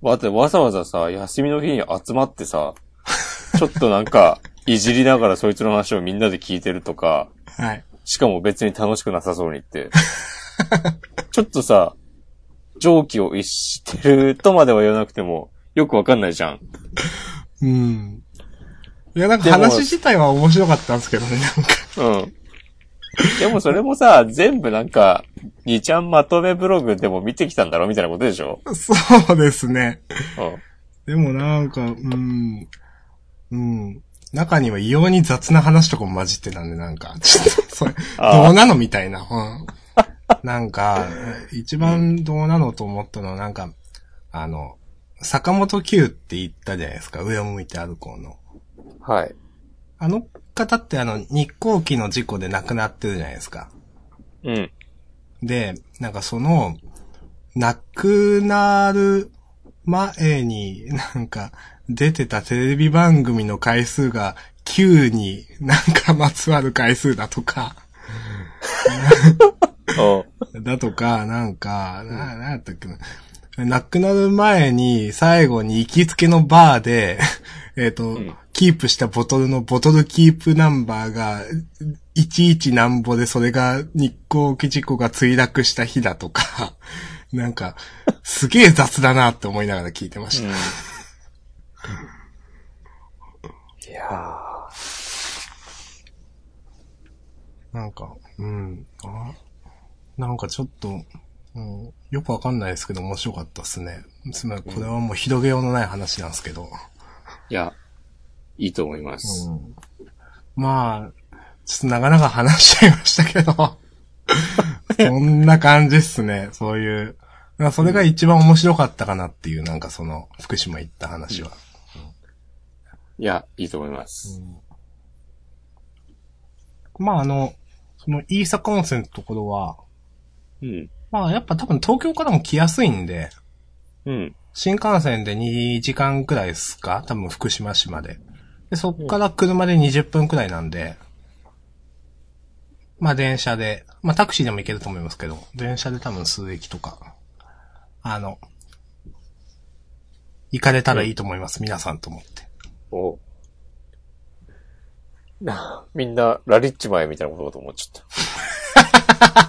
わざわざさ、休みの日に集まってさ、<laughs> ちょっとなんか、いじりながらそいつの話をみんなで聞いてるとか、はい。しかも別に楽しくなさそうにって。<laughs> ちょっとさ、蒸気を逸してるとまでは言わなくても、よくわかんないじゃん。うん。いや、なんか話自体は面白かったんですけどね、なんか。うん。でもそれもさ、全部なんか、2ちゃんまとめブログでも見てきたんだろみたいなことでしょ？そうですね。うん。でもなんか、うん。うん。中には異様に雑な話とかも混じってたんで、なんか、ちょっと、それ、どうなのみたいな。うん。なんか、一番どうなのと思ったのは、なんか、あの、坂本九って言ったじゃないですか、上を向いて歩こうの。はい。あの方ってあの、日航機の事故で亡くなってるじゃないですか。うん。で、なんかその、亡くなる前に、なんか、出てたテレビ番組の回数が9になんかまつわる回数だとか、お <laughs> だとか、なんか、な、なんやったっけな。亡くなる前に、最後に行きつけのバーで、<laughs> えっ、と、ん。キープしたボトルのボトルキープナンバーが、11なんぼで、それが日航機事故が墜落した日だとか、<laughs> なんか、すげえ雑だなって思いながら聞いてました。いやなんか、うん。あなんかちょっと、うん、よくわかんないですけど面白かったですね。すみません、これはもう広げようのない話なんですけど。ーいや、いいと思います。うんまあ、ちょっとなかなか話しちゃいましたけど、そんな感じっすね、そういう。まあそれが一番面白かったかなっていう、なんかその、福島行った話は。いや、いいと思います。まああの、その、飯坂温泉のところは、うん。まあやっぱ多分東京からも来やすいんで、うん。新幹線で2時間くらいですか？多分福島市まで。で、そっから車で20分くらいなんで、まあ電車で、まあタクシーでも行けると思いますけど、電車で多分数駅とか、あの、行かれたらいいと思います、皆さんと思って。おな、<laughs> みんな、ラリッチ前みたいなことかと思っちゃった。<laughs>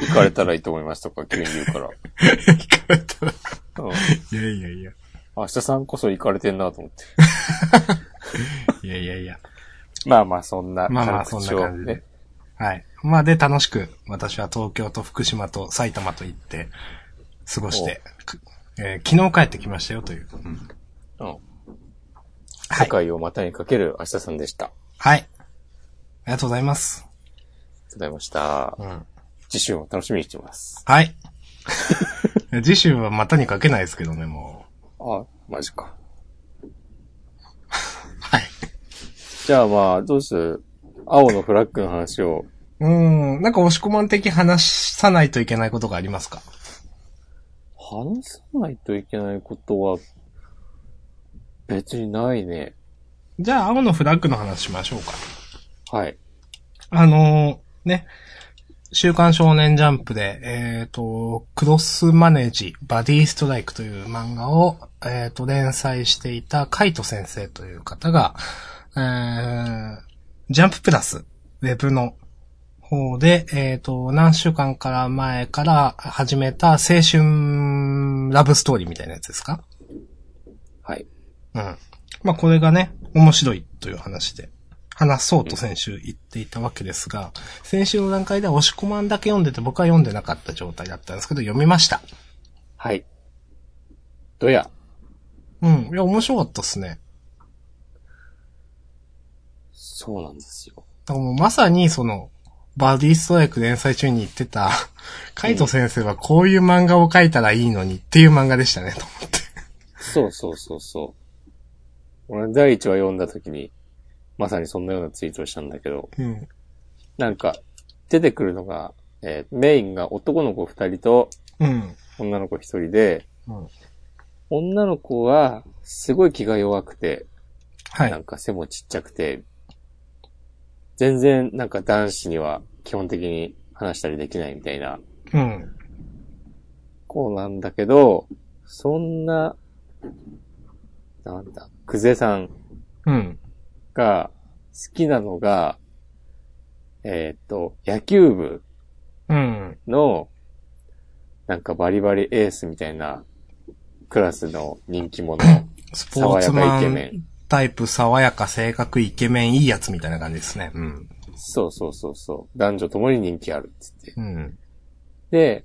行かれたらいいと思いますとか、急に言うから。行かれたら。うん。いやいやいや。明日さんこそ行かれてんなと思って。<laughs> いやいやいや。まあまあ、そんなまあまあ、そんな感じでね。。はい。まあで、楽しく、私は東京と福島と埼玉と行って、過ごして、くえー昨日帰ってきましたよという。うんうん。はい世界を股にかける明日さんでした。ありはい。ありがとうございます。がとうございました。うん。次週も楽しみにしてます。はい。<laughs> 次週は股にかけないですけどね、もあ、マジか。う。<laughs> はい。じゃあまあ、どうする？青のフラッグの話を。うーん。なんか押し込まん的話さないといけないことがありますか？話さないといけないことは、別にないね。じゃあ、青のフラッグの話しましょうか。はい。あのーね。週刊少年ジャンプで、えっ、と、クロスマネージ、バディストライクという漫画を、えっ、と、連載していたカイト先生という方が、えー、ジャンププラス、ウェブの方で、えっ、と、何週間から前から始めた青春ラブストーリーみたいなやつですか？はい。うん。まあ、これがね、面白いという話で、話そうと先週言っていたわけですが、先週の段階では押し込まんだけ読んでて僕は読んでなかった状態だったんですけど、読みました。はい。どや。うん。いや、面白かったっすね。そうなんですよ。だからもうまさにその、バディストライク連載中に言ってた、カイト先生はこういう漫画を描いたらいいのにっていう漫画でしたね、と思って。そうそうそうそう。俺、第一話読んだ時に、まさにそんなようなツイートをしたんだけど、うん。なんか、出てくるのが、えーメインが男の子二人とうん。女の子一人で、うん女の子は、すごい気が弱くて、はい。なんか背もちっちゃくて、全然なんか男子には基本的に話したりできないみたいなうん。子なんだけど、そんな、なんだ、クゼさんうん。が好きなのが、えーっと、野球部うん。の、なんかバリバリエースみたいなクラスの人気者。スポーツマ爽やかイケメンタイプ、爽やか、性格、イケメン、いいやつみたいな感じですね。うん。そうそうそうそう。男女ともに人気あるっつって。うん。で、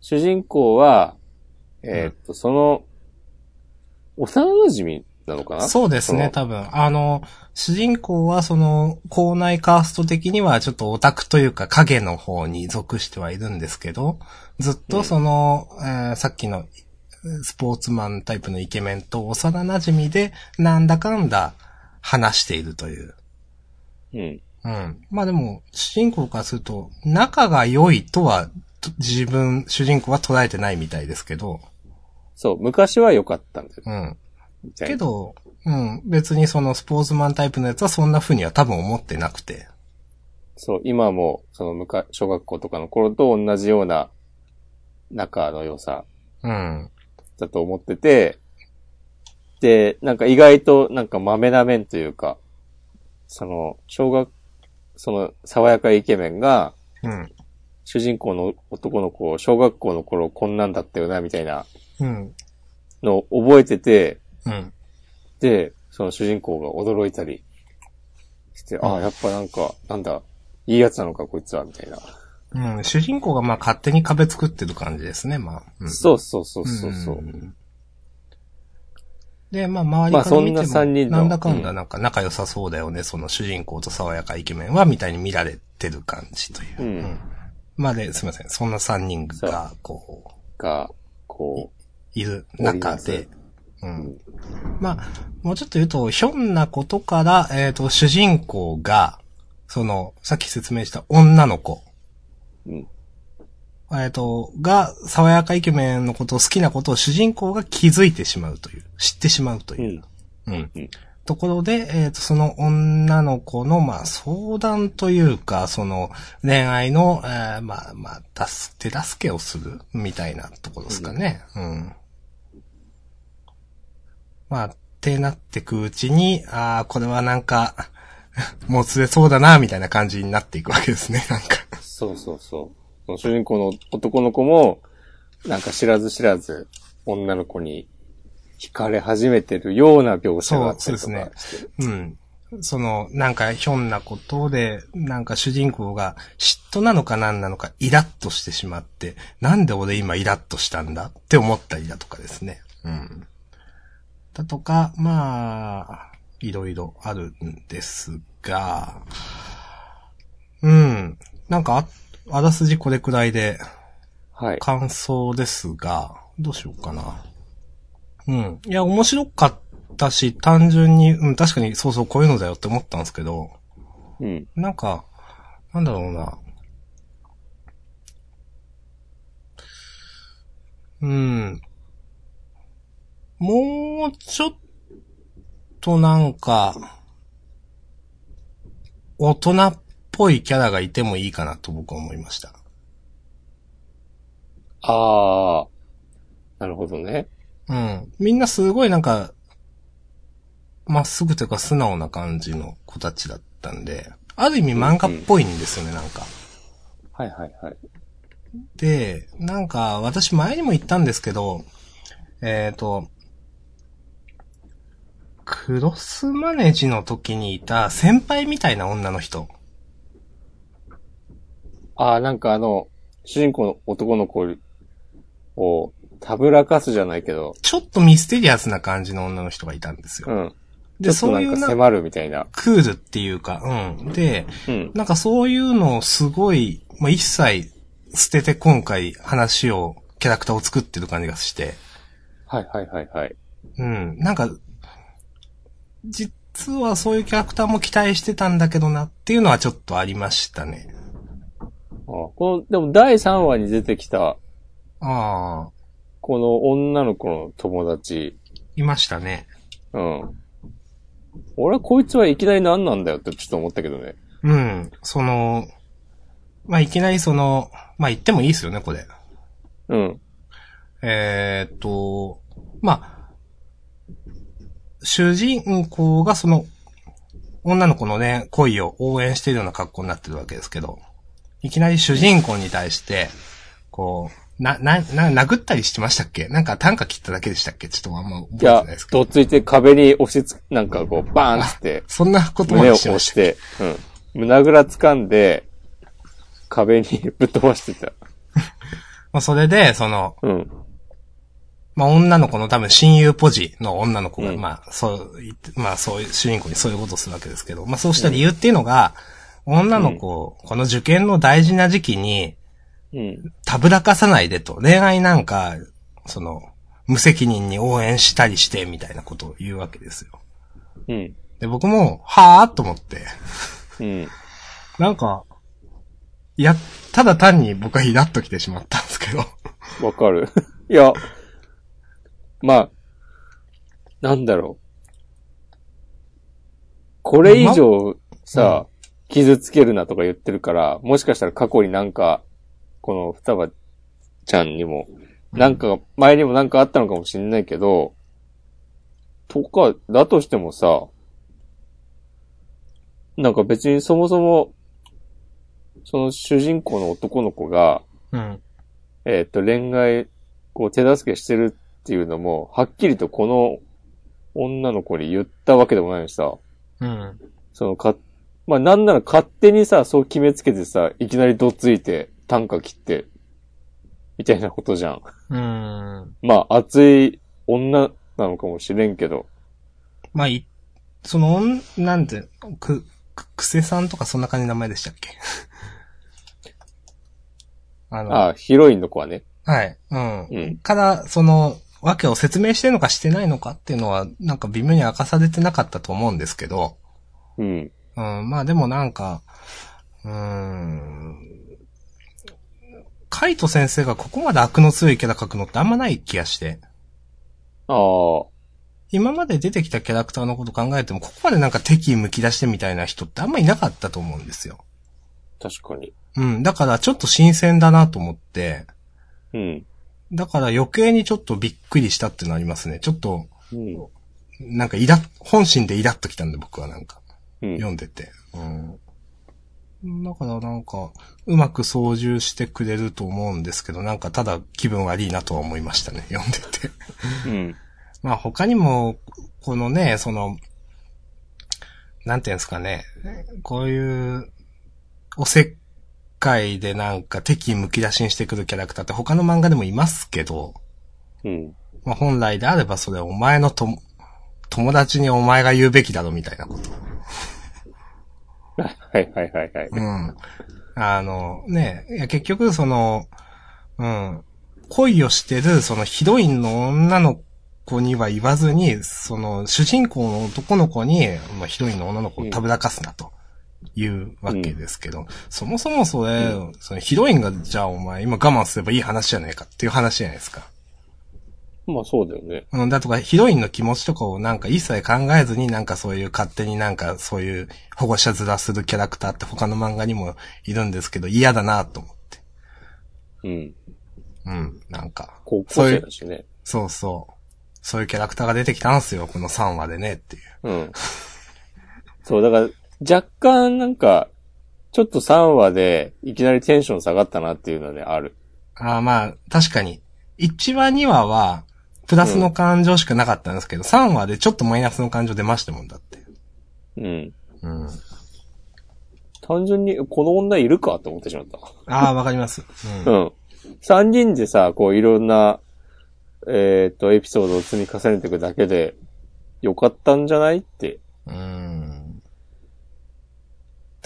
主人公は、えーっと、その、幼馴染なのかな？そうですね、多分。あの、主人公はその、校内カースト的にはちょっとオタクというか影の方に属してはいるんですけど、ずっとその、えーさっきのスポーツマンタイプのイケメンと幼馴染で、なんだかんだ、話しているという。うん。うん。まあでも、主人公からすると、仲が良いとは、と自分、主人公は捉えてないみたいですけど、そう、昔は良かったんだよ。うん。みたいなけど、うん、別にそのスポーツマンタイプのやつはそんな風には多分思ってなくて。そう、今も、その、むか、小学校とかの頃と同じような仲の良さうん。だと思ってて、で、なんか意外となんか豆な面というか、その、小学、その、爽やかイケメンが、うん。主人公の男の子、小学校の頃こんなんだったよな、みたいなうん。のを覚えてて、うん。で、その主人公が驚いたりして、ああ、やっぱなんか、なんだ、いいやつなのか、こいつは、みたいな。うん。主人公がまあ勝手に壁作ってる感じですね、まあ。うん、そうそうそうそうそう。んで、まあ周りから見ても、まあそんな三人のなんだかんだなんか仲良さそうだよね、その主人公と爽やかイケメンは、みたいに見られてる感じという。うんまあで、すみません。そんな三人が、こが、こう、いる中でま、うん。まあ、もうちょっと言うと、ひょんなことから、えっ、と、主人公が、その、さっき説明した女の子、う、うん。えっ、と、が、爽やかイケメンのことを好きなことを主人公が気づいてしまうという、知ってしまうとういう、ん。うん。うんところで、えっ、と、その女の子の、まあ、相談というか、その、恋愛の、えーまあ、まあ、助、手助けをするみたいなところですかね。うん。まあ、ってなってくうちに、ああ、これはなんか、<laughs> もつれそうだな、みたいな感じになっていくわけですね、<laughs> なんか。そうそうそう。その主人公の男の子も、なんか知らず知らず、女の子に惹かれ始めてるような描写があったりとそうかそうして。うん。その、なんか、ひょんなことで、なんか主人公が嫉妬なのか何なのかイラッとしてしまって、なんで俺今イラッとしたんだって思ったりだとかですね。うん。だとか、まあ、いろいろあるんですが、うん。なんかあ、あらすじこれくらいではい。感想ですが、どうしようかな。うん。いや、面白かったし、単純に、うん、確かにそうそうこういうのだよって思ったんですけど、うん。なんか、なんだろうな。うん。もうちょっとなんか、大人っぽいキャラがいてもいいかなと僕は思いました。ああ、なるほどね。うん。みんなすごいなんか、まっすぐというか素直な感じの子たちだったんで、ある意味漫画っぽいんですよね、なんか。はいはいはい。で、なんか、私前にも言ったんですけど、えっ、と、クロスマネジの時にいた先輩みたいな女の人。ああ、なんかあの、主人公の男の子を、たぶらかすじゃないけど、ちょっとミステリアスな感じの女の人がいたんですよ。うん。で、そういうな、迫るみたいな。クールっていうか、うん。で、うん。なんかそういうのをすごい、まあ、一切捨てて今回話を、キャラクターを作ってる感じがして、はいはいはいはい。うん。なんか、実はそういうキャラクターも期待してたんだけどなっていうのはちょっとありましたね。あこの、でも第3話に出てきた、ああ、この女の子の友達、いましたね。うん。俺はこいつはいきなり何なんだよってちょっと思ったけどね。うん。その、まあ、いきなりその、まあ、言ってもいいですよね、これ。うん。えーっと、まあ、主人公がその、女の子のね、恋を応援しているような格好になってるわけですけど、いきなり主人公に対して、こう、な、な、な、殴ったりしてましたっけ？なんか短歌切っただけでしたっけ？ちょっとあんま覚えてないです、けど。どっついて壁に押しつ、なんかこう、バーンって、そんなことま胸をでしてまし押したて、うん。胸ぐら掴んで、壁にぶっ飛ばしてた。<laughs> まあ、それで、その、うん。まあ、女の子の多分親友ポジの女の子が、うんまあ、そう言って、まあ、そういう、主人公にそういうことをするわけですけど、まあ、そうした理由っていうのが、女の子、この受験の大事な時期に、うん。たぶらかさないでと、恋愛なんか、その、無責任に応援したりして、みたいなことを言うわけですよ。うん。で、僕も、はぁと思って、うん。なんか、いや、ただ単に僕はイラッときてしまったんですけど。わかる。いや、まあ、なんだろう。これ以上さ、傷つけるなとか言ってるから、もしかしたら過去になんか、この双葉ちゃんにも、なんか、前にもなんかあったのかもしれないけど、とか、だとしてもさ、なんか別にそもそも、その主人公の男の子が、うん。えっ、と、恋愛、こう、手助けしてるっていうのも、はっきりとこの女の子に言ったわけでもないしさ、うん。そのか、まあ、なんなら勝手にさ、そう決めつけてさ、いきなりどっついて、短歌切って、みたいなことじゃん。うん。まあ、熱い女なのかもしれんけど、まあ、い、その、んなんて、く、く、くせさんとかそんな感じの名前でしたっけ？あの、ああ、ヒロインの子はね。はい。うん。うんから、その、わけを説明してるのかしてないのかっていうのは、なんか微妙に明かされてなかったと思うんですけど、うん。うん、まあでもなんか、うーん、カイト先生がここまで悪の強いキャラ描くのってあんまない気がして。ああ、今まで出てきたキャラクターのこと考えても、ここまでなんか敵意むき出してみたいな人ってあんまいなかったと思うんですよ。確かに。うん、だからちょっと新鮮だなと思って、うん。だから余計にちょっとびっくりしたっていうのありますね。ちょっと、うん。なんかイラッ、本心でイラッときたんで僕はなんか、うん。読んでて。うん。だからなんか、うまく操縦してくれると思うんですけど、なんかただ気分悪いなとは思いましたね、読んでて。うん。<laughs> まあ他にも、このね、その、なんていうんですかね、こういう、おせっかいでなんか敵意むき出しにしてくるキャラクターって他の漫画でもいますけど、うん。まあ本来であればそれお前のとも、友達にお前が言うべきだろみたいなこと。<laughs> はいはいはいはい。うん。あの、ね、いや結局その、うん、恋をしてるそのヒロインの女の子には言わずに、その主人公の男の子に、まあ、ヒロインの女の子をたぶらかすなと。いうわけですけど、そもそもそれ、そのヒロインが、じゃあお前今我慢すればいい話じゃねえかっていう話じゃないですか。まあそうだよね。うん、だとか、ヒロインの気持ちとかをなんか一切考えずになんかそういう勝手になんかそういう保護者面するキャラクターって他の漫画にもいるんですけど嫌だなと思って。うん。うん、なんか。高校生だしね。そうそう。そういうキャラクターが出てきたんすよ、この3話でねっていう。うん。そう、だから、若干なんか、ちょっと3話でいきなりテンション下がったなっていうのはね、ある。ああまあ、確かに。1話2話は、プラスの感情しかなかったんですけど、3話でちょっとマイナスの感情出ましたもんだって。うん。うん。単純に、この女いるかと思ってしまった。ああ、わかります。う。うんん。三人でさ、こういろんな、えっ、と、エピソードを積み重ねていくだけで、よかったんじゃないって。うん。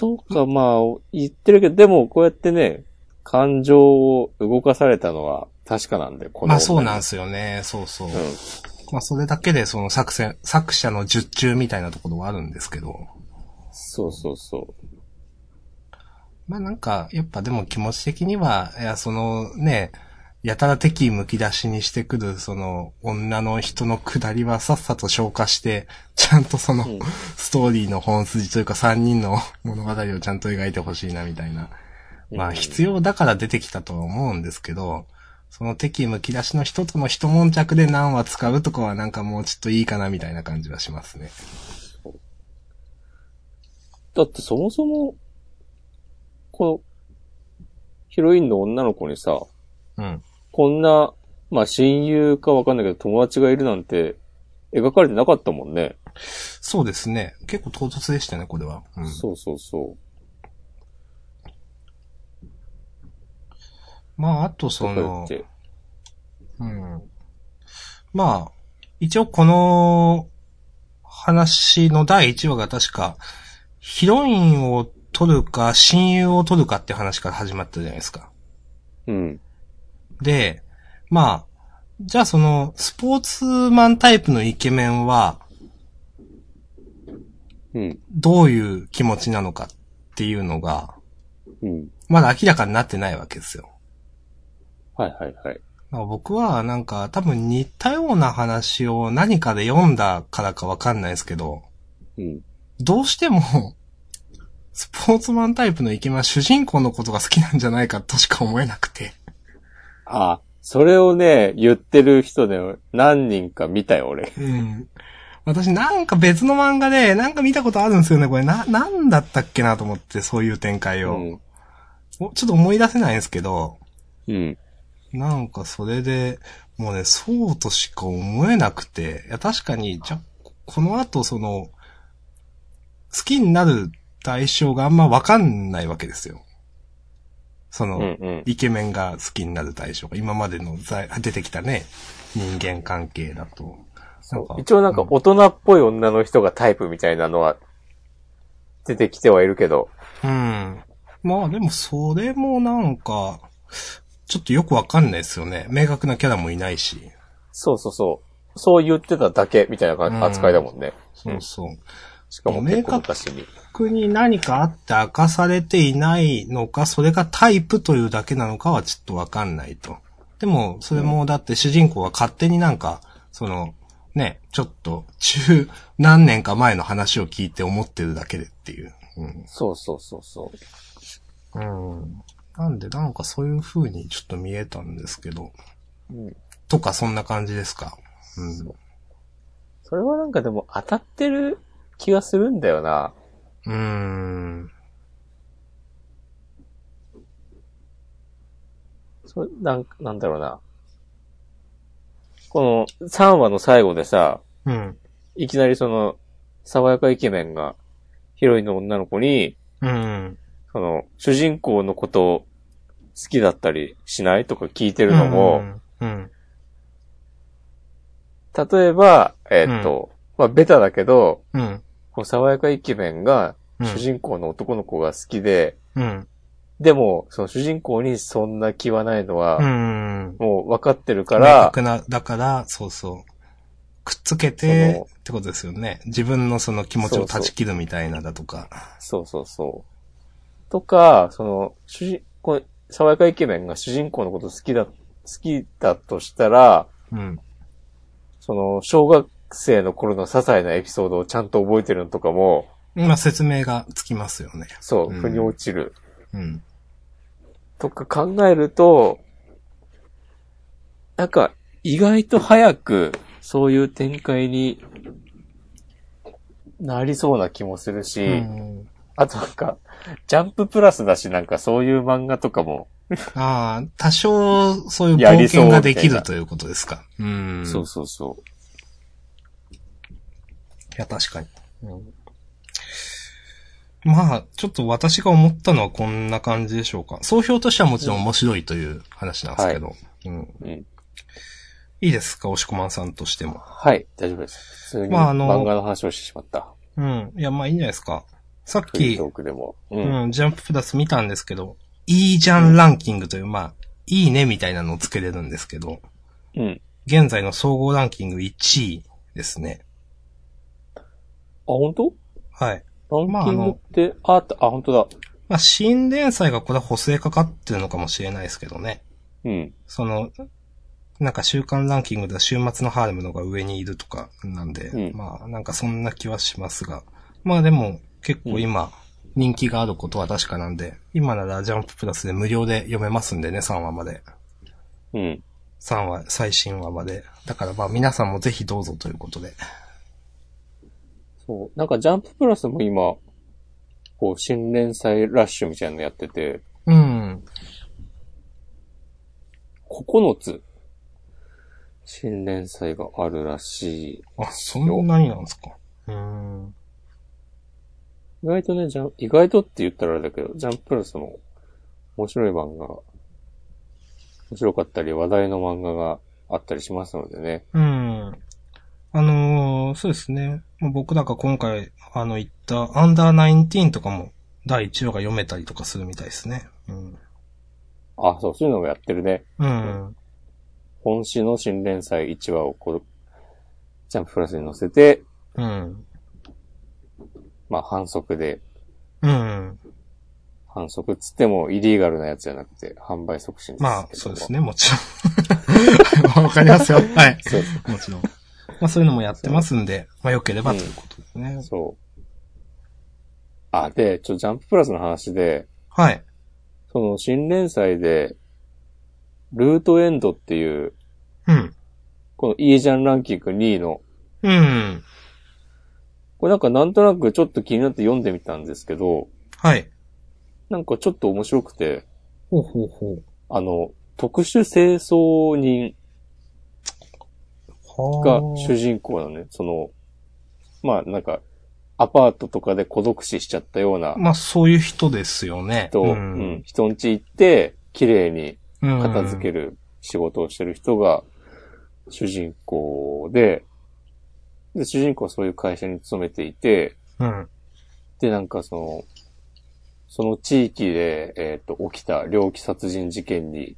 とか、まあ、言ってるけど、でも、こうやってね、感情を動かされたのは確かなんで、この。まあそうなんですすよね。そうそう。うん。まあそれだけでその作戦、作者の術中みたいなところはあるんですけど。そうそうそまあなんか、やっぱでも気持ち的には、いや、そのね、やたら敵意むき出しにしてくる、その、女の人の下りはさっさと消化して、ちゃんとその、うんストーリーの本筋というか三人の物語をちゃんと描いてほしいな、みたいな。う。まあうん必要だから出てきたとは思うんですけど、その敵意むき出しの人との一悶着で何話使うとかはなんかもうちょっといいかな、みたいな感じはしますね。だってそもそも、この、ヒロインの女の子にさ、うん。こんな、まあ親友かわかんないけど友達がいるなんて描かれてなかったもんね。そうですね。結構唐突でしたね、これは。うん、そうそうそまあ、あとう。その。うん。まあ、一応この話の第1話が確か、ヒロインを取るか親友を取るかって話から始まったじゃないですか。うん。で、まあ、じゃあその、スポーツマンタイプのイケメンは、うん。どういう気持ちなのかっていうのが、うん。まだ明らかになってないわけですよ。はいはいはい。僕はなんか多分似たような話を何かで読んだからかわかんないですけど、うん。どうしても、スポーツマンタイプのイケメンは主人公のことが好きなんじゃないかとしか思えなくて。あ、それをね、言ってる人で何人か見たよ、俺。うん。私なんか別の漫画でなんか見たことあるんですよね。これな、なんだったっけなと思って、そういう展開を。うん。おちょっと思い出せないんですけど、うん。なんかそれで、もうね、そうとしか思えなくて、いや確かに、じゃ、この後その、好きになる対象があんまわかんないわけですよ。その、うんうん。イケメンが好きになる対象が、今までの在出てきたね、人間関係だと。一応なんか大人っぽい女の人がタイプみたいなのは出てきてはいるけど。うん。まあでもそれもなんか、ちょっとよくわかんないですよね。明確なキャラもいないし。そうそうそう。そう言ってただけみたいなうん扱いだもんね。そうそう。しかも結構昔に。特に何かあって明かされていないのか、それがタイプというだけなのかはちょっとわかんないと。でも、それもだって主人公は勝手になんか、その、ね、ちょっと中何年か前の話を聞いて思ってるだけでっていう。そうそうそうそう。うん。うん。なんでなんかそういう風にちょっと見えたんですけど。うん。とかそんな感じですか？うん。それはなんかでも当たってる気がするんだよな。うーん。それなんなんだろうな。この3話の最後でさ、うん。いきなりその、爽やかイケメンが、ヒロインの女の子に、うん。その、主人公のことを好きだったりしない？とか聞いてるのも、うん。うん。例えば、えーっと、まあ、ベタだけど、うん。この爽やかイケメンが、うん主人公の男の子が好きで、うん。でも、その主人公にそんな気はないのは、うん。もう分かってるか明ら、だから、そうそう。くっつけそての、ってことですよね。自分のその気持ちを断ち切るみたいなだとか。そうそうそう。とか、その、主人、この、爽やかイケメンが主人公のこと好きだ、好きだとしたら、うん。その、小学生の頃の些細なエピソードをちゃんと覚えてるのとかも、まあ説明がつきますよね。そう、うん腑に落ちる。うん。とか考えると、なんか、意外と早く、そういう展開になりそうな気もするし、うん、あとなんか、ジャンププラスだし、なんかそういう漫画とかも、ああ、多少そういう冒険ができるということですか。うん。そうそうそいや、確かに。まあ、ちょっと私が思ったのはこんな感じでしょうか。総評としてはもちろん面白いという話なんですけど。うん。う。うん。いいですか、押し込まんさんとしても。はい、大丈夫です。普通にまああの漫画の話をしてしまった。うん。いや、まあいいんじゃないですか。さっき。うん。うん、ジャンププラス見たんですけど、いいじゃんランキングという、まあ、いいねみたいなのをつけれるんですけど、うん。現在の総合ランキング1位ですね。あ、本当？はい。ランキングって、あ、あった、あ、本当だ。まあ、新連載がこれは補正かかってるのかもしれないですけどね。うん。その、なんか週間ランキングでは週末のハーレムのが上にいるとかなんで、うんまあなんかそんな気はしますが。まあでも結構今人気があることは確かなんで、今ならジャンププラスで無料で読めますんでね、3話まで。うん。3話、最新話まで。だからまあ皆さんもぜひどうぞということで。そう。なんかジャンププラスも今、こう、新連載ラッシュみたいなのやってて、うん。9つ、新連載があるらしい。あ、そんなになんですか？うん。意外とね、ジャン、意外とって言ったらあれだけど、ジャンププラスも面白い漫画が、面白かったり話題の漫画があったりしますのでね。うん。あのーそうですね。まあ僕なんか今回、あの、言った、アンダー19とかも、第1話が読めたりとかするみたいですね。うん。あ、そう、そういうのもやってるね。うん。本誌の新連載1話をこう、ジャンププラスに載せて、うん。まあ反則で、うん。反則っつってもイリーガルなやつじゃなくて、販売促進ですまあ、そうです。ね、もちろん。<laughs> わかりますよ。はい。そうそもちろん。まあ、そういうのもやってますんで、まあ、良ければということですねう。。そう。あ、で、ちょ、ジャンププラスの話で、はい。その新連載で、ルートエンドっていう、うん。このいいじゃんランキング2位の、うん。これなんかなんとなくちょっと気になって読んでみたんですけど、はい。なんかちょっと面白くて、ほうほうほう。あの、特殊清掃人がは主人公なのね。その、まあなんか、アパートとかで孤独死しちゃったようなまあ、そういう人ですよね。人、ううんん、人ん家行って、綺麗にうん片付ける仕事をしてる人が主人公で、で、主人公はそういう会社に勤めていて、うん。で、なんかその、その地域で、えっ、と、起きた猟奇殺人事件に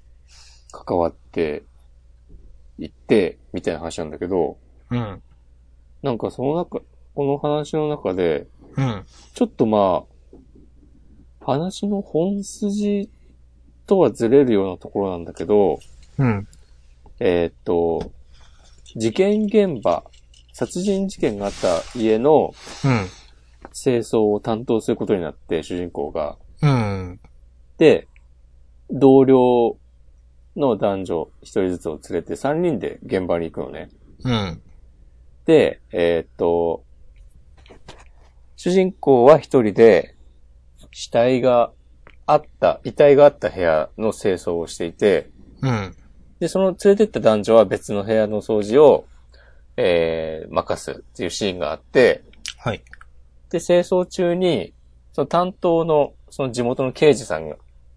関わっていって、みたいな話なんだけど、うん。なんかその中、この話の中で、うん。ちょっとまあ、話の本筋とはずれるようなところなんだけど、うん。えーっと、事件現場、殺人事件があった家のうん。清掃を担当することになって、主人公が。うん。で、同僚の男女一人ずつを連れて三人で現場に行くのね。うん。で、えーっと、主人公は一人で、死体があった、遺体があった部屋の清掃をしていて、うん。で、その連れてった男女は別の部屋の掃除を、えー、任すっていうシーンがあって、はい。で、清掃中に、その担当の、その地元の刑事さんが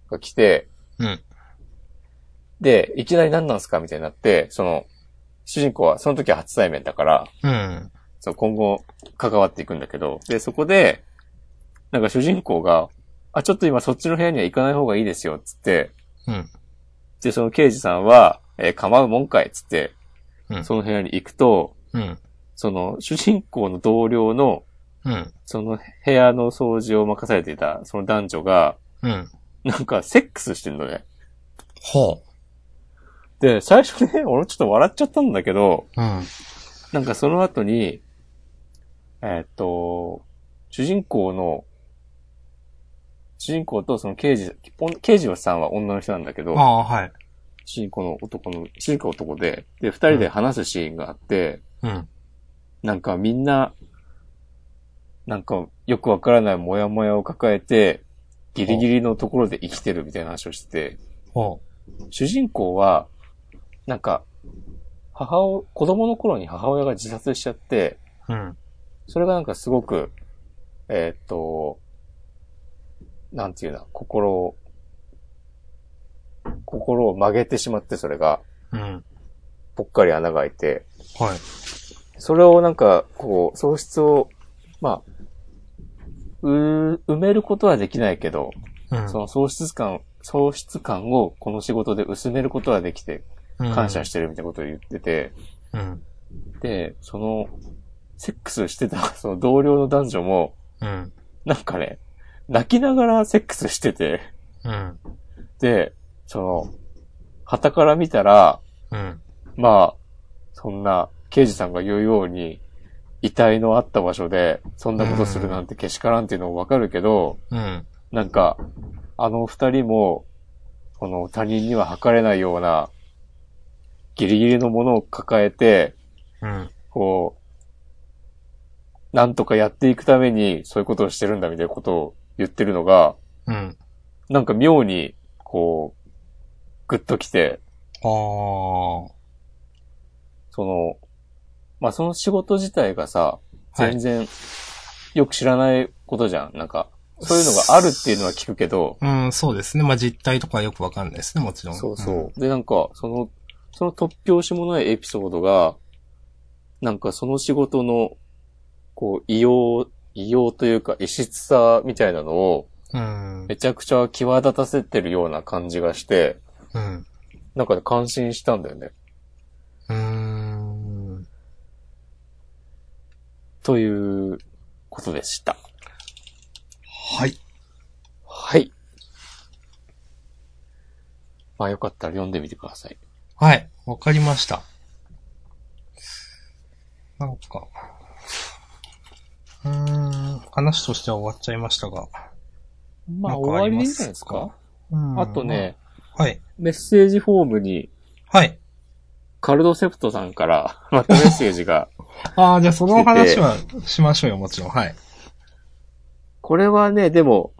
が来て、うん。で、いきなり何なんすかみたいになって、その、主人公はその時は初対面だから、うん。その今後関わっていくんだけど、で、そこで、なんか主人公が、あ、ちょっと今そっちの部屋には行かない方がいいですよ、つって、うん。で、その刑事さんは、えー構うもんかい、つって、うん。その部屋に行くと、うん。その主人公の同僚の、うん。その部屋の掃除を任されていた、その男女が、うん。なんかセックスしてんのね。ほで、最初ね、<laughs> 俺ちょっと笑っちゃったんだけど、う。うん。なんかその後に、えーっと、主人公の、主人公とその刑事、お刑事さんは女の人なんだけどあ、あ、はい。主人公の男の、主人公は男で、で、二人で話すシーンがあって、うん。なんかみんな、なんかよくわからないモヤモヤを抱えて、ギリギリのところで生きてるみたいな話をしてて、ほ主人公は、なんか、母親、子供の頃に母親が自殺しちゃって、う。うん。それがなんかすごく、えーっと、なんていうな、心を、心を曲げてしまって、それが、うん。ぽっかり穴が開いて、はい。それをなんか、こう、喪失を、まあ、うー埋めることはできないけど、うん。その喪失感、喪失感をこの仕事で薄めることができて、感謝してるみたいなことを言ってて、うん。で、その、セックスしてた、その同僚の男女も、うん。なんかね、泣きながらセックスしてて、うん。で、その、旗から見たら、うん。まあ、そんな、刑事さんが言うように、遺体のあった場所で、そんなことするなんてけしからんっていうのもわかるけど、うん。なんか、あの二人も、この他人には測れないような、ギリギリのものを抱えて、うん。こう、なんとかやっていくために、そういうことをしてるんだみたいなことを言ってるのが、うん。なんか妙に、こう、グッときて、ああ。その、まあ、その仕事自体がさ、はい全然、よく知らないことじゃん。なんか、そういうのがあるっていうのは聞くけど、うん、そうですね。まあ、実態とかよくわかんないですね、もちろん。そうそう。で、なんか、その、その突拍子もないエピソードが、なんかその仕事の、こう、異様、異様というか異質さみたいなのを、うん。めちゃくちゃ際立たせてるような感じがして、うん。なんかね、感心したんだよね。うーん。ということでした。はい。まあよかったら読んでみてください。はい。わかりました。なんか、うーん、話としては終わっちゃいましたが。まあなんか終わりじゃないですか？うんあとね、、はい。メッセージフォームにはい。カルドセプトさんからまたメッセージが、<laughs> ああ、じゃあその話はしましょうよ、もちろん。はい。これはね、でも、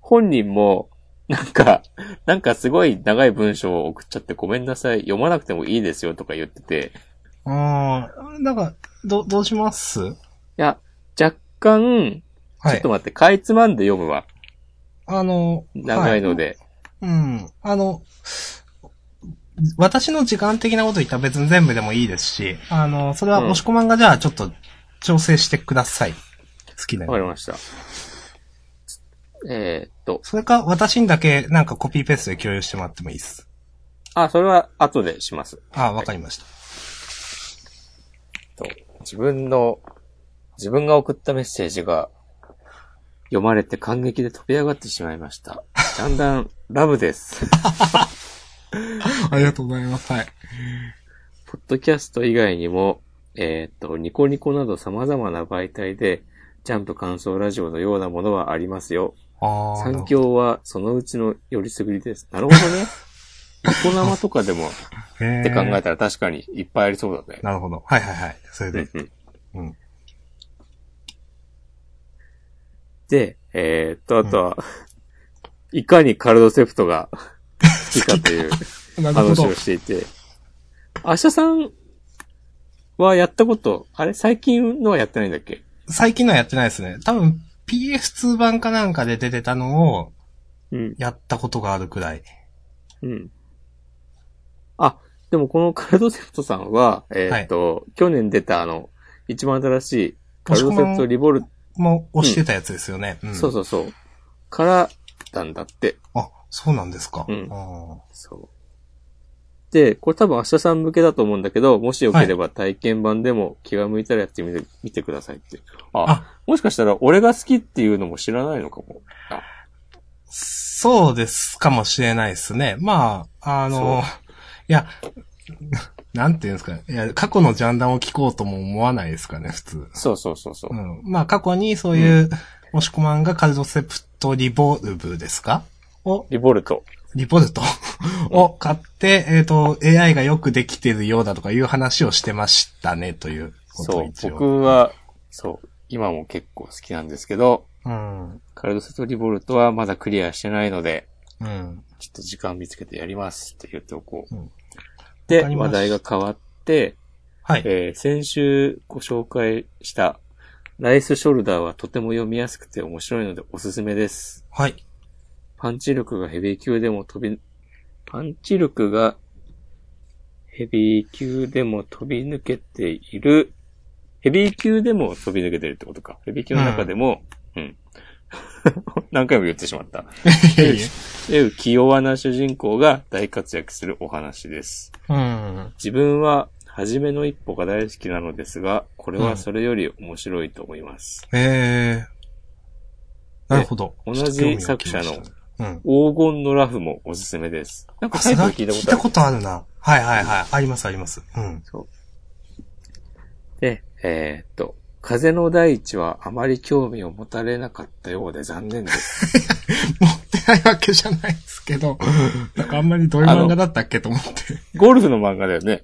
本人も、なんか、なんかすごい長い文章を送っちゃってごめんなさい、読まなくてもいいですよとか言ってて、うーん、なんか、ど、どうします？いや、若干、はいちょっと。待って、かいつまんで読むわ。あの、長いので。うん。あの、私の時間的なこと言ったら別に全部でもいいですし、あの、それはうん押し込まんがじゃあちょっと調整してください。好きなようにわかりました。えーっと、それか私にだけなんかコピーペーストで共有してもらってもいいです。あ、それは後でします。ああ、わかりました。と自分の、自分が送ったメッセージが読まれて感激で飛び上がってしまいました。だんだんラブです。<laughs> ありがとうございます。はい。ポッドキャスト以外にも、えーっと、ニコニコなど様々な媒体で、ジャンプ感想ラジオのようなものはありますよ。三強はそのうちのよりすぐりです。なるほどね。<laughs> ニコ生とかでもへって考えて。たら確かにいっぱいありそうだね。なるほど。はいはいはい。それで。うんうん。で、えーっと、あとは、いかにカルドセプトが <laughs> 好きかという <laughs> 話を。していて、アシャさんはやったこと、あれ？最近のはやってないんだっけ？最近のはやってないですね。多分 PS2 版かなんかで出てたのをうん。やったことがあるくらい。うん。あ、でもこのカルドセプトさんは、えーっと、去年出たあの、一番新しいカルドセプトリボル、もう押してたやつですよね。うんそうそうそう、からなんだって。あ、そうなんですか。うんあそう。で、これ多分明日さん向けだと思うんだけど、もしよければ体験版でも気が向いたらやってみて、見てくださいって。ああもしかしたら俺が好きっていうのも知らないのかも。あそうですかもしれないですね。まあ、あの、いや、<laughs> なんていうんですか。いや、過去のジャンダンを聞こうとも思わないですかね、普通。そうそうそうそう。うん。まあ、過去にそういう、もしこまんがカルドセプトリボルブですか？を、リボルト。リボルト <laughs> を買って、えっ、と、AI がよくできてるようだとかいう話をしてましたね、ということそう。僕は、そう。今も結構好きなんですけど、うん。カルドセトリボルトはまだクリアしてないので、うん。ちょっと時間見つけてやりますって言っておこう。うんで、話題が変わって、はい。えー先週ご紹介したライスショルダーはとても読みやすくて面白いのでおすすめです。はい。パンチ力がヘビー級でも飛び、パンチ力がヘビー級でも飛び抜けている、ヘビー級でも飛び抜けてるってことか。ヘビー級の中でも、うん。<laughs> 何回も言ってしまった。いやいやという器用な主人公が大活躍するお話です。うん。自分は初めの一歩が大好きなのですが、これはそれより面白いと思います。ええー。なるほど。同じ作者のうん。黄金のラフもおすすめです。なんかあ、タイトル聞いたことある。聞いたことあるな。はいはいはい。ありますあります。うん。で、えーっと、風の大地はあまり興味を持たれなかったようで残念です。<laughs> 持ってないわけじゃないですけど、<laughs> なんかあんまりどういう漫画だったっけと思って。ゴルフの漫画だよね。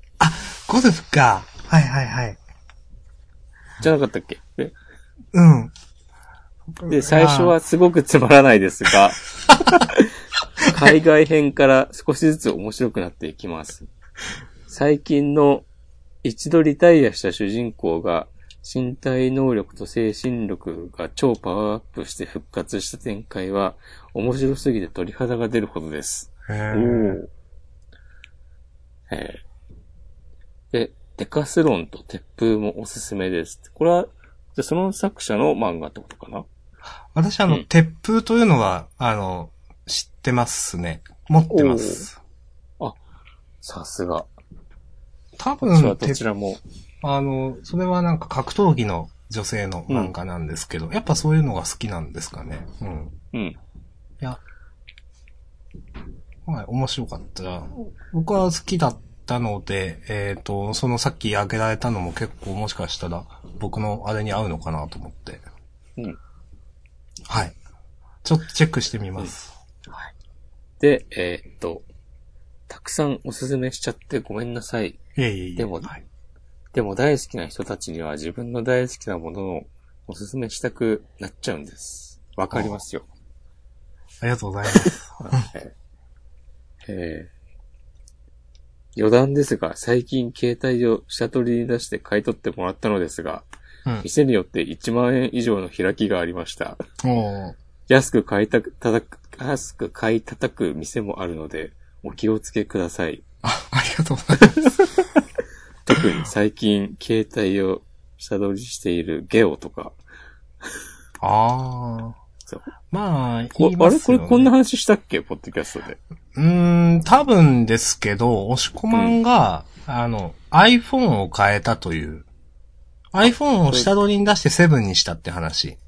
ゴルフか。はいはいはい。じゃなかったっけ？でうん。で、最初はすごくつまらないですが、<laughs> 海外編から少しずつ面白くなっていきます。最近の一度リタイアした主人公が身体能力と精神力が超パワーアップして復活した展開は面白すぎて鳥肌が出るほどです。へおーーえーで、デカスロンと鉄風もおすすめです。これは、じゃあその作者の漫画ってことかな？私あの、うん鉄風というのは、あの、知ってますね。持ってます。さすが。多分、鉄どちらも。あの、それはなんか格闘技の女性の漫画なんですけど、やっぱそういうのが好きなんですかね。うん。うん。いや、はい、面白かった。僕は好きだったので、えっ、と、そのさっき挙げられたのも結構もしかしたら僕のあれに合うのかなと思って。うん。はい。ちょっとチェックしてみます。で、えーっと、たくさんおすすめしちゃってごめんなさい。いえいえいえ。でもはい、でも大好きな人たちには自分の大好きなものをおすすめしたくなっちゃうんです。わかりますよ。ありがとうございます。<laughs> えー余談ですが、最近携帯を下取りに出して買い取ってもらったのですが、うん。店によって1万円以上の開きがありました。おー安く買いたく、叩く、安く買い叩く店もあるので、お気をつけください。あ、ありがとうございます。<laughs> 特に最近、携帯を下取りしているゲオとか。ああ。そうまあ、こあれ？言いますよ、ね。これこんな話したっけ？ポッドキャストで。うーん、多分ですけど、押し込まんが、あの、iPhone を変えたという。iPhone を下取りに出して7にしたって話。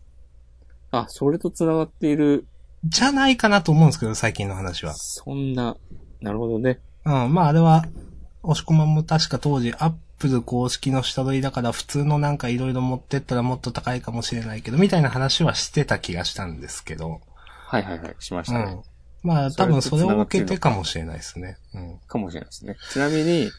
あ、それと繋がっている、じゃないかなと思うんですけど、最近の話は。そんな、なるほどね。うん、まああれは、押し込まんも確か当時、Apple 公式の下取りだから普通のなんか色々持ってったらもっと高いかもしれないけど、みたいな話はしてた気がしたんですけど。はいはいはい、しましうたね。ん。まあ多分それを受けてかもしれないですね。うん。かもしれないですね。ちなみに、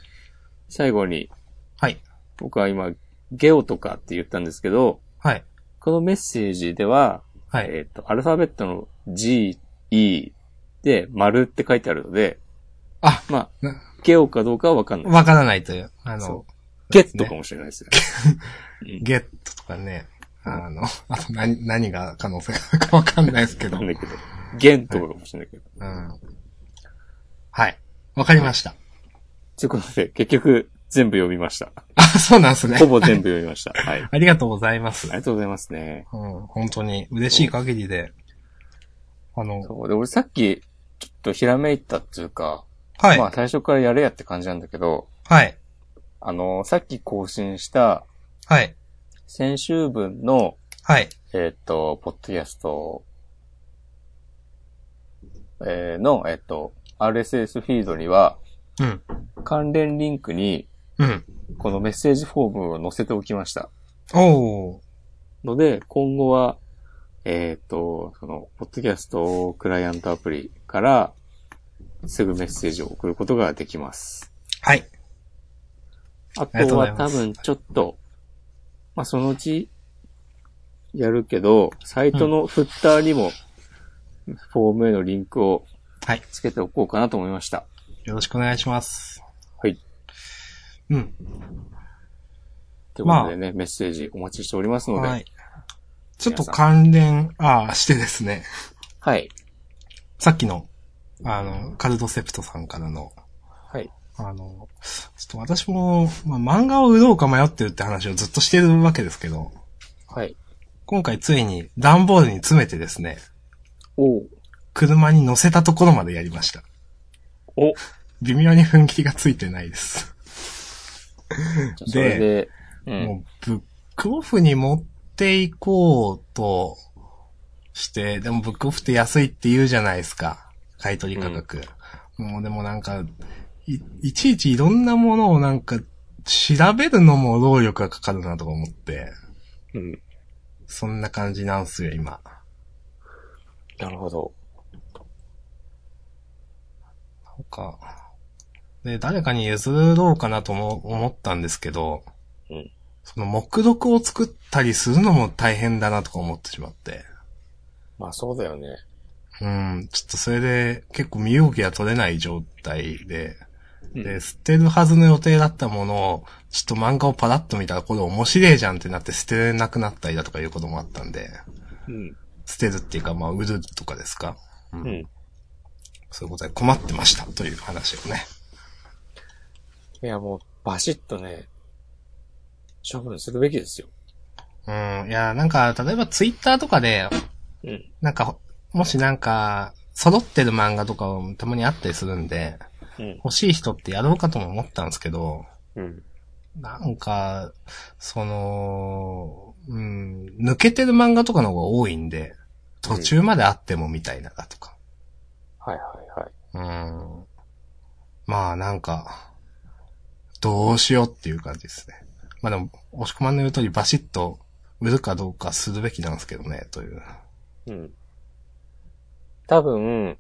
最後に、はい。僕は今、ゲオとかって言ったんですけど、はい。このメッセージでは、はい。えっ、と、アルファベットの G、E で、丸って書いてあるので、あ、まあな、ゲオかどうかはわかんない。わからないという。あその、ゲットかもしれないですよ。<laughs> ゲットとかね。あの、あと何、何が可能性があるかわかんないですけど。うん。なんだけど。ゲンとかかもしれないけど。はい。わかりました。ということで、結局、全部読みました。あ、そうなんですね。ほぼ全部読みました。はい。あ <laughs> ありがとうございますり。がとうございますね。うん、本当に嬉しい限りで。あの、そう。で、俺さっき、ちょっとひらめいたっていうか、はい。まあ最初からやれやって感じなんだけど、はい。あの、さっき更新したはい。先週分の、はい。えっ、と、ポッドキャスト、えーの、えっ、と、RSS フィードには、うん。関連リンクに、うん。このメッセージフォームを載せておきました。おー。ので、今後は、えっ、と、その、ポッドキャストクライアントアプリから、すぐメッセージを送ることができます。はい。あとは多分ちょっと、まあ、そのうち、やるけど、サイトのフッターにも、フォームへのリンクをはい。つけておこうかなと思いました。よろしくお願いします。はい。うん。ということでね、メッセージお待ちしておりますので、はい。はい。ちょっと関連、ああ、してですね。はい。さっきの、あの、カルドセプトさんからの、はい。あの、ちょっと私も、まあ、漫画を売ろうか迷ってるって話をずっとしてるわけですけど、はい。今回ついに段ボールに詰めてですね、お車に乗せたところまでやりました。お微妙に踏ん切りがついてないです。で、うん。もう、ブックオフに持っていこうとして、でもブックオフって安いって言うじゃないですか。買い取り価格。もうでもなんかい、いちいちいろんなものをなんか、調べるのも労力がかかるなとか思って、うん。そんな感じなんすよ、今。なるほど。なんか、で、誰かに譲ろうかなとも思ったんですけど、うんその目録を作ったりするのも大変だなとか思ってしまって。まあそうだよね。うん、ちょっとそれで結構身動きが取れない状態で、うんで、捨てるはずの予定だったものを、ちょっと漫画をパラッと見たらこれ面白いじゃんってなって捨てれなくなったりだとかいうこともあったんで、うん。捨てるっていうかまあ売るとかですか？うんうん。そういうことで困ってましたという話をね。いやもう、バシッとね、処分するべきですよ。うん、いや、なんか、例えばツイッターとかで、うん。なんか、もしなんか、揃ってる漫画とかもたまにあったりするんで、うん。欲しい人ってやろうかとも思ったんですけど、うん。なんか、その、うん、抜けてる漫画とかの方が多いんで、途中まであってもみたいなだとか。はいはいはい。うん。まあなんか、どうしようっていう感じですね。まあでも、押し込まんの言う通りバシッと売るかどうかするべきなんですけどね、という。うん。多分、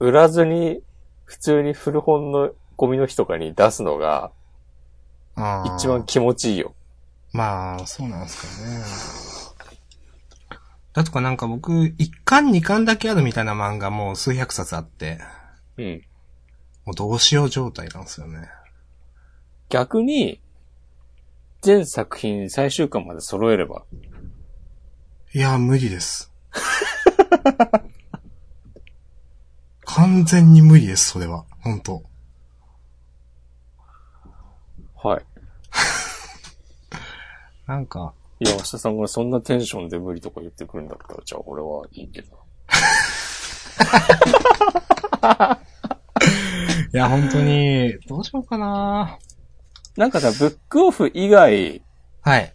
売らずに、普通に古本のゴミの日とかに出すのが、一番気持ちいいよ。まあ、そうなんですかね。だとかなんか僕、一巻二巻だけあるみたいな漫画もう数百冊あって、うん。もうどうしよう状態なんですよね。逆に、全作品最終巻まで揃えれば。いや、無理です。<laughs> 完全に無理です、それは。本当はい。<laughs> なんか、いや、明日さんがそんなテンションで無理とか言ってくるんだったら、じゃあ俺はいいけど。<laughs> いや、本当に、どうしようかななんかさ、ブックオフ以外はい。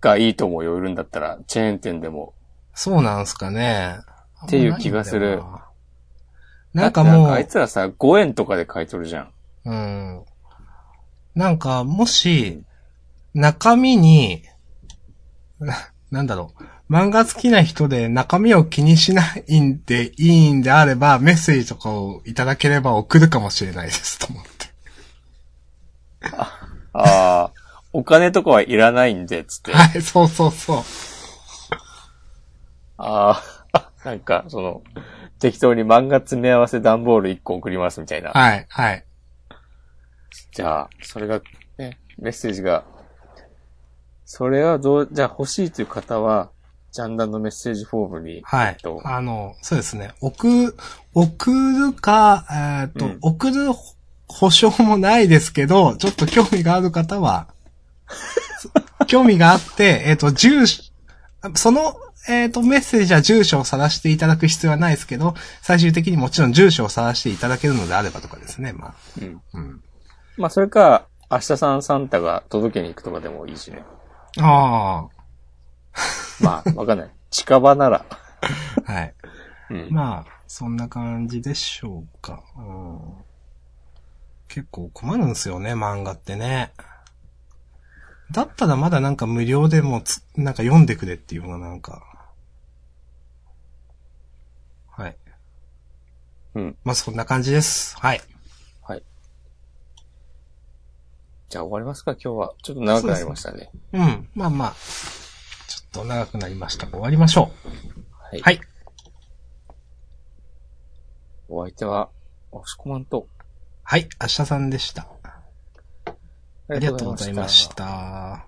がいいと思うよ、売るんだったら。チェーン店でも。そうなんすかね。っていう気がするないんだよな。なんもう、あいつらさ、5円とかで買い取るじゃん。うん。なんか、もし、中身に、な <laughs> なんだろう。漫画好きな人で中身を気にしないんでいいんであれば、メッセージとかをいただければ送るかもしれないです、と思って。ああ、お金とかはいらないんで、つって。あはい、そうそうそう。あー、<laughs> なんか、その、適当に漫画詰め合わせ段ボール1個送りますみたいな。はい、はい。じゃあ、それが、ね、メッセージが、それはどう、じゃあ欲しいという方は、ジャンダンのメッセージフォームに、はいえっと。あの、そうですね。送、送るか、えーっと、うん送る保証もないですけど、ちょっと興味がある方は、<laughs> 興味があって、えーっと、住所、その、えーっと、メッセージは住所を晒していただく必要はないですけど、最終的にもちろん住所を晒していただけるのであればとかですね、まあ。うん。うん。まあ、それか、明日さんサンタが届けに行くとかでもいいしね。あまあ、わかんない。近場なら。あ、<laughs> はい。うん。まあ、そんな感じでしょうか。うん、結構困るんですよね、漫画ってね。だったらまだなんか無料でもつ、なんか読んでくれっていうのがなんか。はい。うん。まあそんな感じです。はい。はい。じゃあ終わりますか、今日は。ちょっと長くなりましたね。うん。まあまあ。ちょっと長くなりました。終わりましょはい。う。はい。お相手は、押し込まんと。はい。明日さんでした。あありがとうございました。